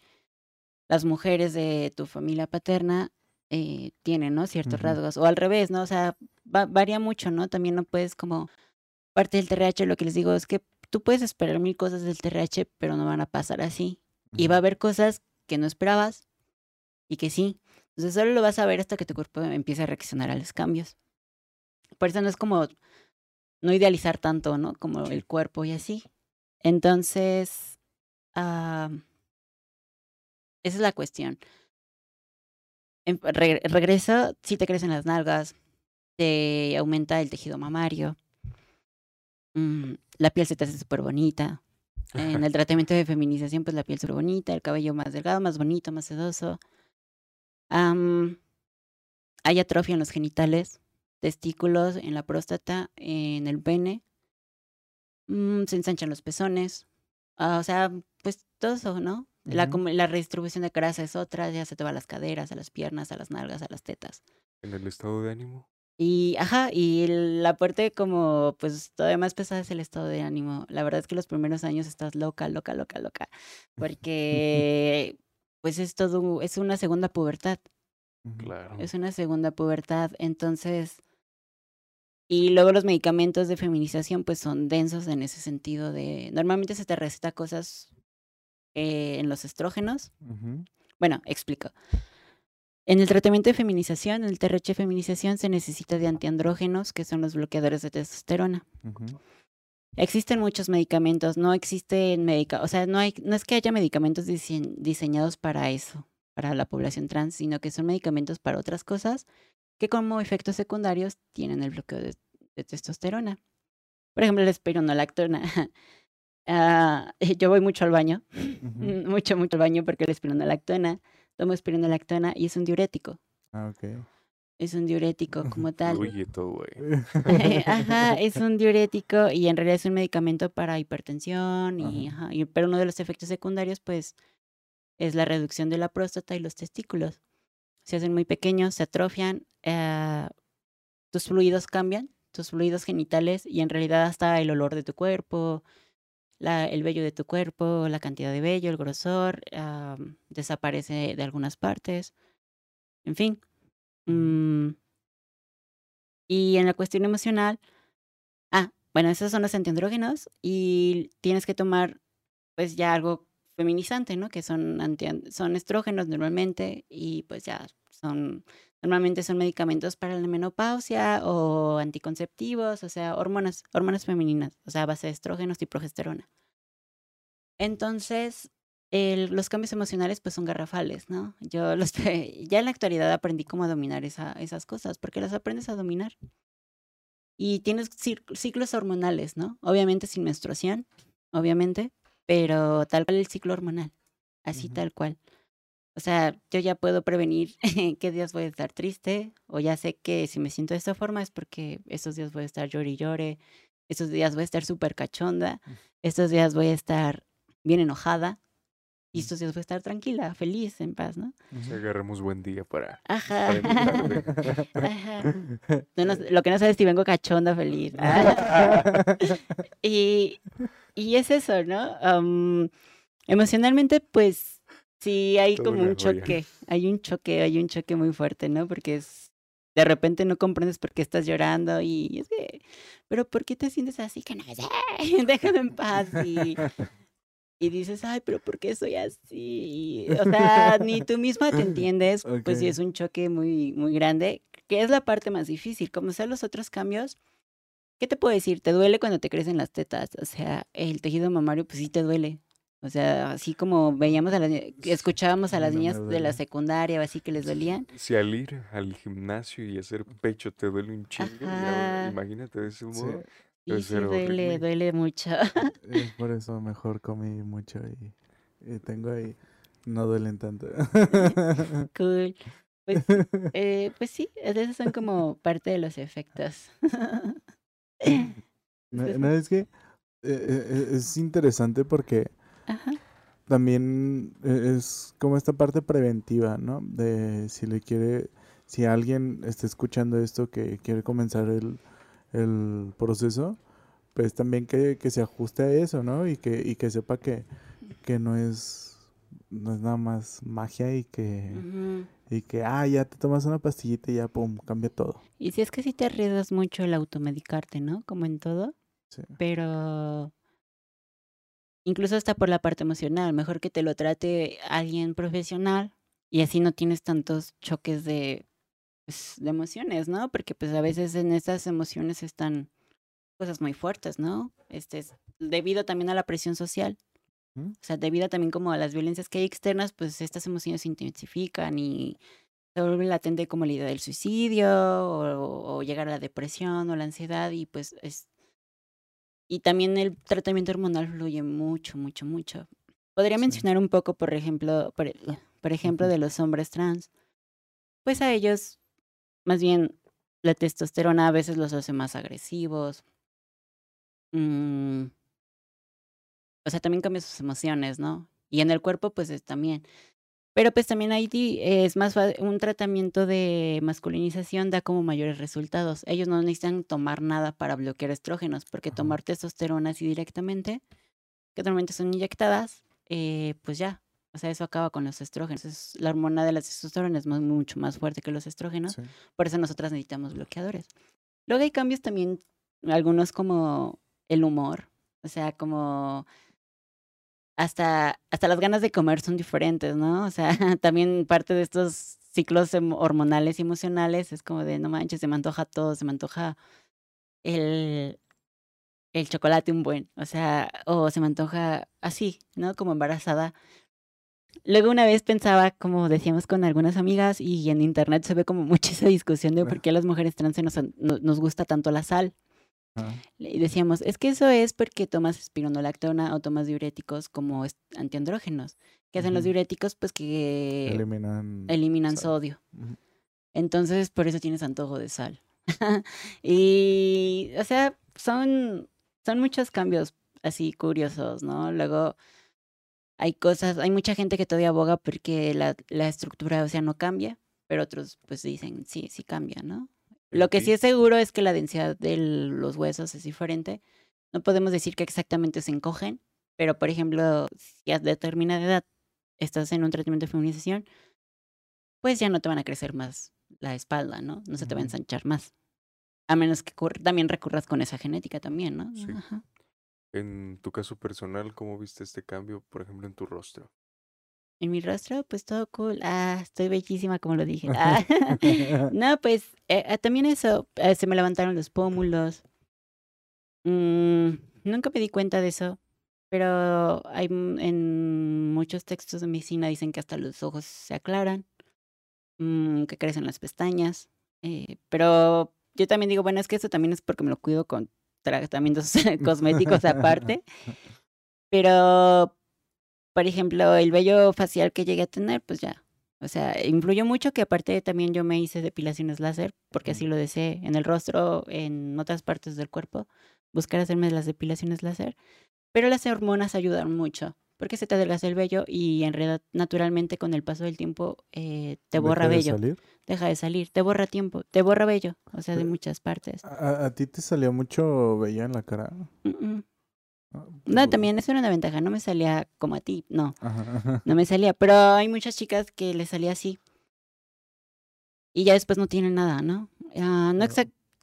las mujeres de tu familia paterna eh, tienen, ¿no? Ciertos rasgos. O al revés, ¿no? O sea, va- varía mucho, ¿no? También no puedes como parte del TRH, lo que les digo es que tú puedes esperar mil cosas del TRH, pero no van a pasar así. Y va a haber cosas que no esperabas y que sí. Entonces solo lo vas a ver hasta que tu cuerpo empiece a reaccionar a los cambios. Por eso no es como no idealizar tanto, ¿no? Como el cuerpo y así. Entonces, ah, esa es la cuestión. En- re- regreso, si te crecen las nalgas, te aumenta el tejido mamario, mm, la piel se te hace súper bonita. En el tratamiento de feminización, pues la piel súper bonita, el cabello más delgado, más bonito, más sedoso. Hay atrofia en los genitales, testículos, en la próstata, en el pene. Mm, se ensanchan los pezones. Ah, o sea, pues todo eso, ¿no? La, redistribución de grasa es otra, ya se te va a las caderas, a las piernas, a las nalgas, a las tetas. En el estado de ánimo. Y, ajá, y la parte como, pues, todavía más pesada es el estado de ánimo. La verdad es que los primeros años estás loca, loca, loca, loca. Porque, pues, es todo, es una segunda pubertad. Claro. Es una segunda pubertad. Entonces, y luego los medicamentos de feminización, pues, son densos en ese sentido de, normalmente se te receta cosas eh, en los estrógenos. Bueno, explico. En el tratamiento de feminización, en el TRH feminización, se necesita de antiandrógenos, que son los bloqueadores de testosterona. Existen muchos medicamentos, no existen medica, o sea, no hay, no es que haya medicamentos dise- diseñados para eso, para la población trans, sino que son medicamentos para otras cosas que como efectos secundarios tienen el bloqueo de, de testosterona. Por ejemplo, la espironolactona. Ah, yo voy mucho al baño, mucho, mucho al baño porque la espironolactona, tomo espironolactona y es un diurético. Ah, ok. Es un diurético como tal. Todo, güey. Ajá, es un diurético y en realidad es un medicamento para hipertensión y, Ajá. ajá, y- pero uno de los efectos secundarios pues es la reducción de la próstata y los testículos. Se hacen muy pequeños, se atrofian, eh, tus fluidos cambian, tus fluidos genitales y en realidad hasta el olor de tu cuerpo, la, el vello de tu cuerpo, la cantidad de vello, el grosor, desaparece de algunas partes, en fin. Mm, y en la cuestión emocional, ah, bueno, esos son los antiandrógenos y tienes que tomar pues ya algo feminizante, ¿no? Que son anti, son estrógenos normalmente y pues ya son normalmente son medicamentos para la menopausia o anticonceptivos, o sea, hormonas hormonas femeninas, o sea, base de estrógenos y progesterona. Entonces, el- los cambios emocionales pues son garrafales, ¿no? Yo los, ya en la actualidad aprendí cómo a dominar esa, esas cosas, porque las aprendes a dominar. Y tienes ciclos hormonales, ¿no? Obviamente sin menstruación, obviamente, pero tal cual el ciclo hormonal, así Ujú. tal cual. O sea, yo ya puedo prevenir qué días voy a estar triste, o ya sé que si me siento de esta forma es porque esos días voy a estar llore y llore, estos días voy a estar súper cachonda, estos días voy a estar bien enojada, y estos días voy a estar tranquila, feliz, en paz, ¿no? Si agarramos buen día para. Ajá. Para invitarle. Ajá. Tú no- lo que no sabes es si vengo cachonda feliz. y, y es eso, ¿no? Am, emocionalmente, pues sí hay como un joya. choque, hay un choque, hay un choque muy fuerte, ¿no? Porque es, de repente no comprendes por qué estás llorando y es que, pero ¿por qué te sientes así? Que no sé, déjame en paz y, y dices, ay, pero ¿por qué soy así? O sea, ni tú misma te entiendes, pues sí es un choque muy, muy grande, que es la parte más difícil, como sean los otros cambios. ¿Qué te puedo decir? Te duele cuando te crecen las tetas, o sea, el tejido mamario, pues sí te duele. O sea, así como veíamos a las, escuchábamos a las No niñas de la secundaria, así que les dolían. Si al ir al gimnasio y hacer pecho te duele un chingo, imagínate de ese Sí, modo. Y sí duele, duele mucho. es por eso mejor comí mucho y, y tengo ahí. No duelen tanto. cool. Pues, eh, pues sí, esos son como parte de los efectos. No, es que eh, eh, es interesante porque Ajá. también e- es como esta parte preventiva, ¿no? De si le quiere, si alguien está escuchando esto que quiere comenzar el, el proceso, pues también que, que se ajuste a eso, ¿no? Y que, y que sepa que, que no es, no es nada más magia y que, y que, ah, ya te tomas una pastillita y ya, pum, cambia todo. Y si es que sí te arriesgas mucho el automedicarte, ¿no? Como en todo. Sí. pero incluso hasta por la parte emocional, mejor que te lo trate alguien profesional y así no tienes tantos choques de, pues, de emociones, ¿no? Porque pues a veces en estas emociones están cosas muy fuertes, ¿no? Este es debido también a la presión social. ¿Mm? O sea, debido también como a las violencias que hay externas, pues estas emociones se intensifican y se vuelve latente como la idea del suicidio o, o llegar a la depresión o la ansiedad y pues es y también el tratamiento hormonal fluye mucho, mucho, mucho. Podría Sí. mencionar un poco, por ejemplo, por, por ejemplo, de los hombres trans. Pues a ellos, más bien, la testosterona a veces los hace más agresivos. Mm, o sea, también cambia sus emociones, ¿no? Y en el cuerpo, pues es también. Pero pues también ahí es más un tratamiento de masculinización da como mayores resultados. Ellos no necesitan tomar nada para bloquear estrógenos, porque tomar testosterona así directamente, que normalmente son inyectadas, eh, pues ya. O sea, eso acaba con los estrógenos. Es- la hormona de la testosterona es más- mucho más fuerte que los estrógenos. Sí. Por eso nosotras necesitamos bloqueadores. Luego hay cambios también, algunos como el humor, o sea, como hasta, hasta las ganas de comer son diferentes, ¿no? O sea, también parte de estos ciclos emo- hormonales y emocionales es como de, no manches, se me antoja todo, se me antoja el, el chocolate un buen, o sea, o se me antoja así, ¿no? Como embarazada. Luego una vez pensaba, como decíamos con algunas amigas, y en internet se ve como mucha esa discusión de por qué a las mujeres trans nos, nos gusta tanto la sal. Y decíamos, es que eso es porque tomas espironolactona o tomas diuréticos como antiandrógenos. que hacen los diuréticos? Pues que eliminan, eliminan sodio. Entonces, por eso tienes antojo de sal. y, o sea, son, son muchos cambios así curiosos, ¿no? Luego hay cosas, hay mucha gente que todavía aboga porque la, la estructura, o sea, no cambia, pero otros pues dicen, sí, sí cambia, ¿no? Lo que sí es seguro es que la densidad de los huesos es diferente. No podemos decir que exactamente se encogen, pero por ejemplo, si a determinada edad estás en un tratamiento de feminización, pues ya no te van a crecer más la espalda, ¿no? No se te va a ensanchar más. A menos que también recurras con esa genética también, ¿no? Sí. En tu caso personal, ¿cómo viste este cambio, por ejemplo, en tu rostro? En mi rostro, pues todo cool. Ah, estoy bellísima, como lo dije. Ah. no, pues eh, ah, también eso, eh, se me levantaron los pómulos. Mm, nunca me di cuenta de eso, pero hay en muchos textos de medicina dicen que hasta los ojos se aclaran, mm, que crecen las pestañas. Eh, pero yo también digo, bueno, es que eso también es porque me lo cuido con tratamientos cosméticos aparte. Pero por ejemplo, el vello facial que llegué a tener, pues ya. O sea, influyó mucho que aparte también yo me hice depilaciones láser, porque así lo deseé, en el rostro, en otras partes del cuerpo, buscar hacerme las depilaciones láser. Pero las hormonas ayudan mucho, porque se te adelgaza el vello y en realidad naturalmente con el paso del tiempo eh, te borra vello. ¿Deja de salir? Deja de salir, te borra tiempo, te borra vello, o sea, de muchas partes. ¿A, ti te salió mucho vello en la cara? Ah, no, también eso era una ventaja, no me salía como a ti, no, no me salía, pero hay muchas chicas que les salía así y ya después no tienen nada, ¿no? Ah, no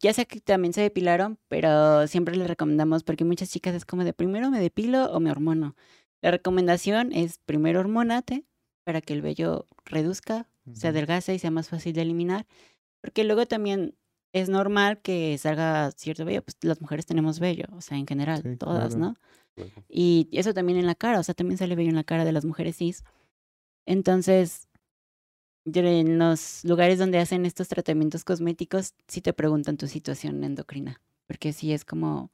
ya sé que también se depilaron, pero siempre les recomendamos porque muchas chicas es como de primero me depilo o me hormono. La recomendación es primero hormonate para que el vello reduzca, se adelgace y sea más fácil de eliminar, porque luego también es normal que salga cierto vello, pues las mujeres tenemos vello, o sea, en general, todas, ¿no? Y eso también en la cara, o sea, también sale vello en la cara de las mujeres cis. Entonces, en los lugares donde hacen estos tratamientos cosméticos, sí te preguntan tu situación endocrina, porque sí es como,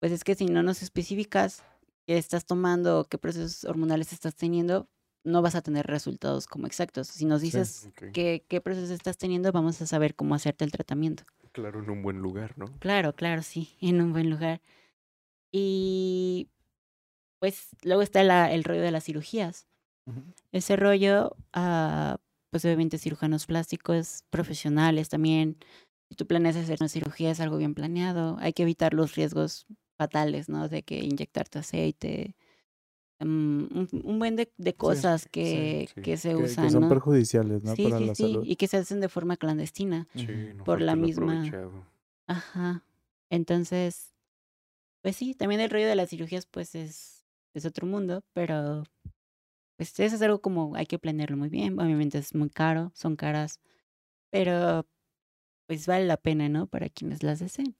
pues es que si no nos especificas estás tomando, qué procesos hormonales estás teniendo, no vas a tener resultados como exactos. Si nos dices qué, qué proceso estás teniendo, vamos a saber cómo hacerte el tratamiento. Claro, en un buen lugar, ¿no? Claro, claro, sí, en un buen lugar. Y pues luego está la, el rollo de las cirugías. Ese rollo, uh, pues obviamente cirujanos plásticos, profesionales también. Si tú planeas hacer una cirugía, es algo bien planeado. Hay que evitar los riesgos fatales, ¿no? De que inyectarte aceite, Mm, un, buen de, cosas que, que se usan. Que son perjudiciales, ¿no? Para la salud. Y que se hacen de forma clandestina. por la misma. Ajá. Entonces, pues sí, también el rollo de las cirugías, pues es, es otro mundo, pero pues eso es algo como hay que planearlo muy bien. Obviamente es muy caro, son caras, pero pues vale la pena, ¿no? Para quienes las deseen.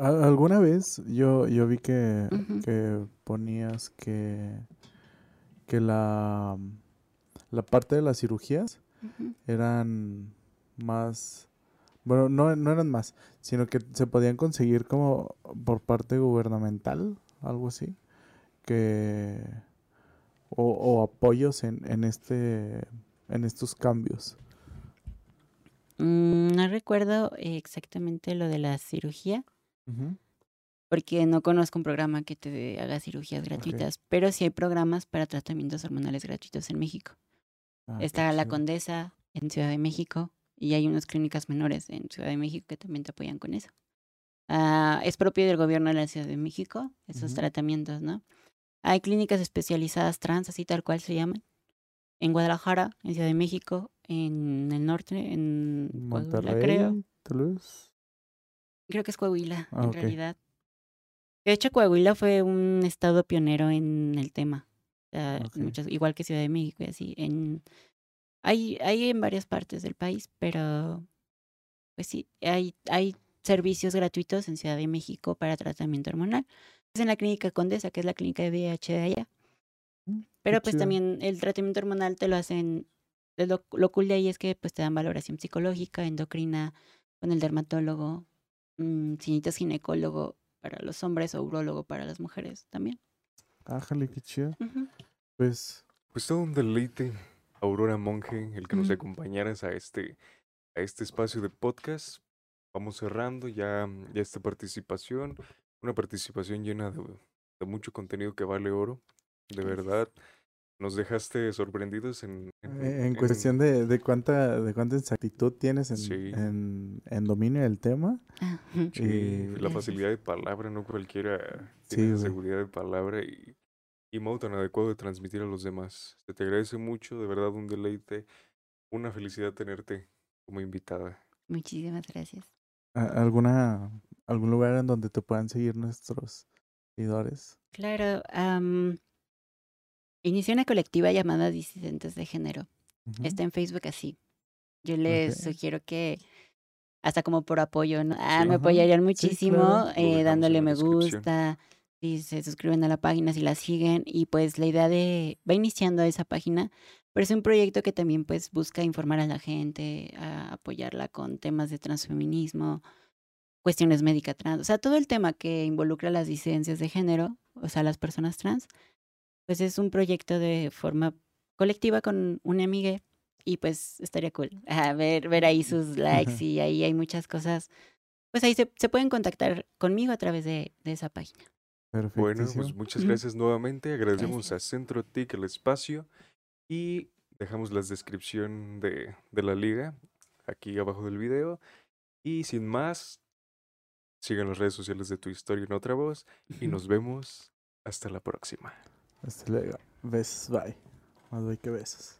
¿Alguna vez yo, yo vi que, que ponías que, que la, la parte de las cirugías eran más, bueno, no, no eran más, sino que se podían conseguir como por parte gubernamental, algo así, que, o, o apoyos en, en, este, en estos cambios. Mm, no recuerdo exactamente lo de la cirugía, porque no conozco un programa que te haga cirugías gratuitas, pero sí hay programas para tratamientos hormonales gratuitos en México. Ah, Está la Condesa en Ciudad de México y hay unas clínicas menores en Ciudad de México que también te apoyan con eso. Ah, es propio del gobierno de la Ciudad de México, esos tratamientos, ¿no? Hay clínicas especializadas trans, así tal cual se llaman, en Guadalajara, en Ciudad de México, en el norte, en Coahuila, creo. Creo que es Coahuila, ah, en realidad. De hecho, Coahuila fue un estado pionero en el tema. igual que Ciudad de México y así. En, hay, hay en varias partes del país, pero pues sí, hay, hay servicios gratuitos en Ciudad de México para tratamiento hormonal. Es en la clínica Condesa, que es la clínica de VIH de allá. Mm, Pero pues también el tratamiento hormonal te lo hacen, lo, lo cool de ahí es que pues te dan valoración psicológica, endocrina, con el dermatólogo, mm, si necesitas ginecólogo para los hombres o urólogo para las mujeres también. Ájale, qué chido. Pues, Pues todo un deleite, Aurora Monge, el que nos acompañaras a este, a este espacio de podcast. Vamos cerrando ya, ya esta participación, una participación llena de, de mucho contenido que vale oro. De verdad, nos dejaste sorprendidos en, en- eh, en cuestión de, de cuánta de cuánta exactitud tienes en, Sí. en, en dominio del tema. Ah. Sí, Eh, la facilidad de palabra, no cualquiera Sí, tiene güey. seguridad de palabra y, y modo tan adecuado de transmitir a los demás. Se te agradece mucho, de verdad, un deleite, una felicidad tenerte como invitada. Muchísimas gracias. ¿A- ¿Alguna, ¿Algún lugar en donde te puedan seguir nuestros seguidores? Claro, am, inicié una colectiva llamada Disidentes de Género. Está en Facebook así. Yo les sugiero que, hasta como por apoyo, ¿no? Ah, Sí. me apoyarían sí, muchísimo claro. Eh, dándole me gusta, si se suscriben a la página, si la siguen. Y pues la idea de, va iniciando esa página, pero es un proyecto que también pues busca informar a la gente, a apoyarla con temas de transfeminismo, cuestiones médicas trans, o sea, todo el tema que involucra las disidencias de género, o sea, las personas trans, pues es un proyecto de forma colectiva con una amiga y pues estaría cool ajá, ver, ver ahí sus likes y ahí hay muchas cosas. Pues ahí se, se pueden contactar conmigo a través de, de esa página. Bueno, pues muchas gracias nuevamente. Agradecemos a. Centro TIC el espacio y dejamos la descripción de, de la liga aquí abajo del video. Y sin más, sigan las redes sociales de tu historia en otra voz y nos vemos hasta la próxima. Hasta luego. Besos, bye. Más bye que besos.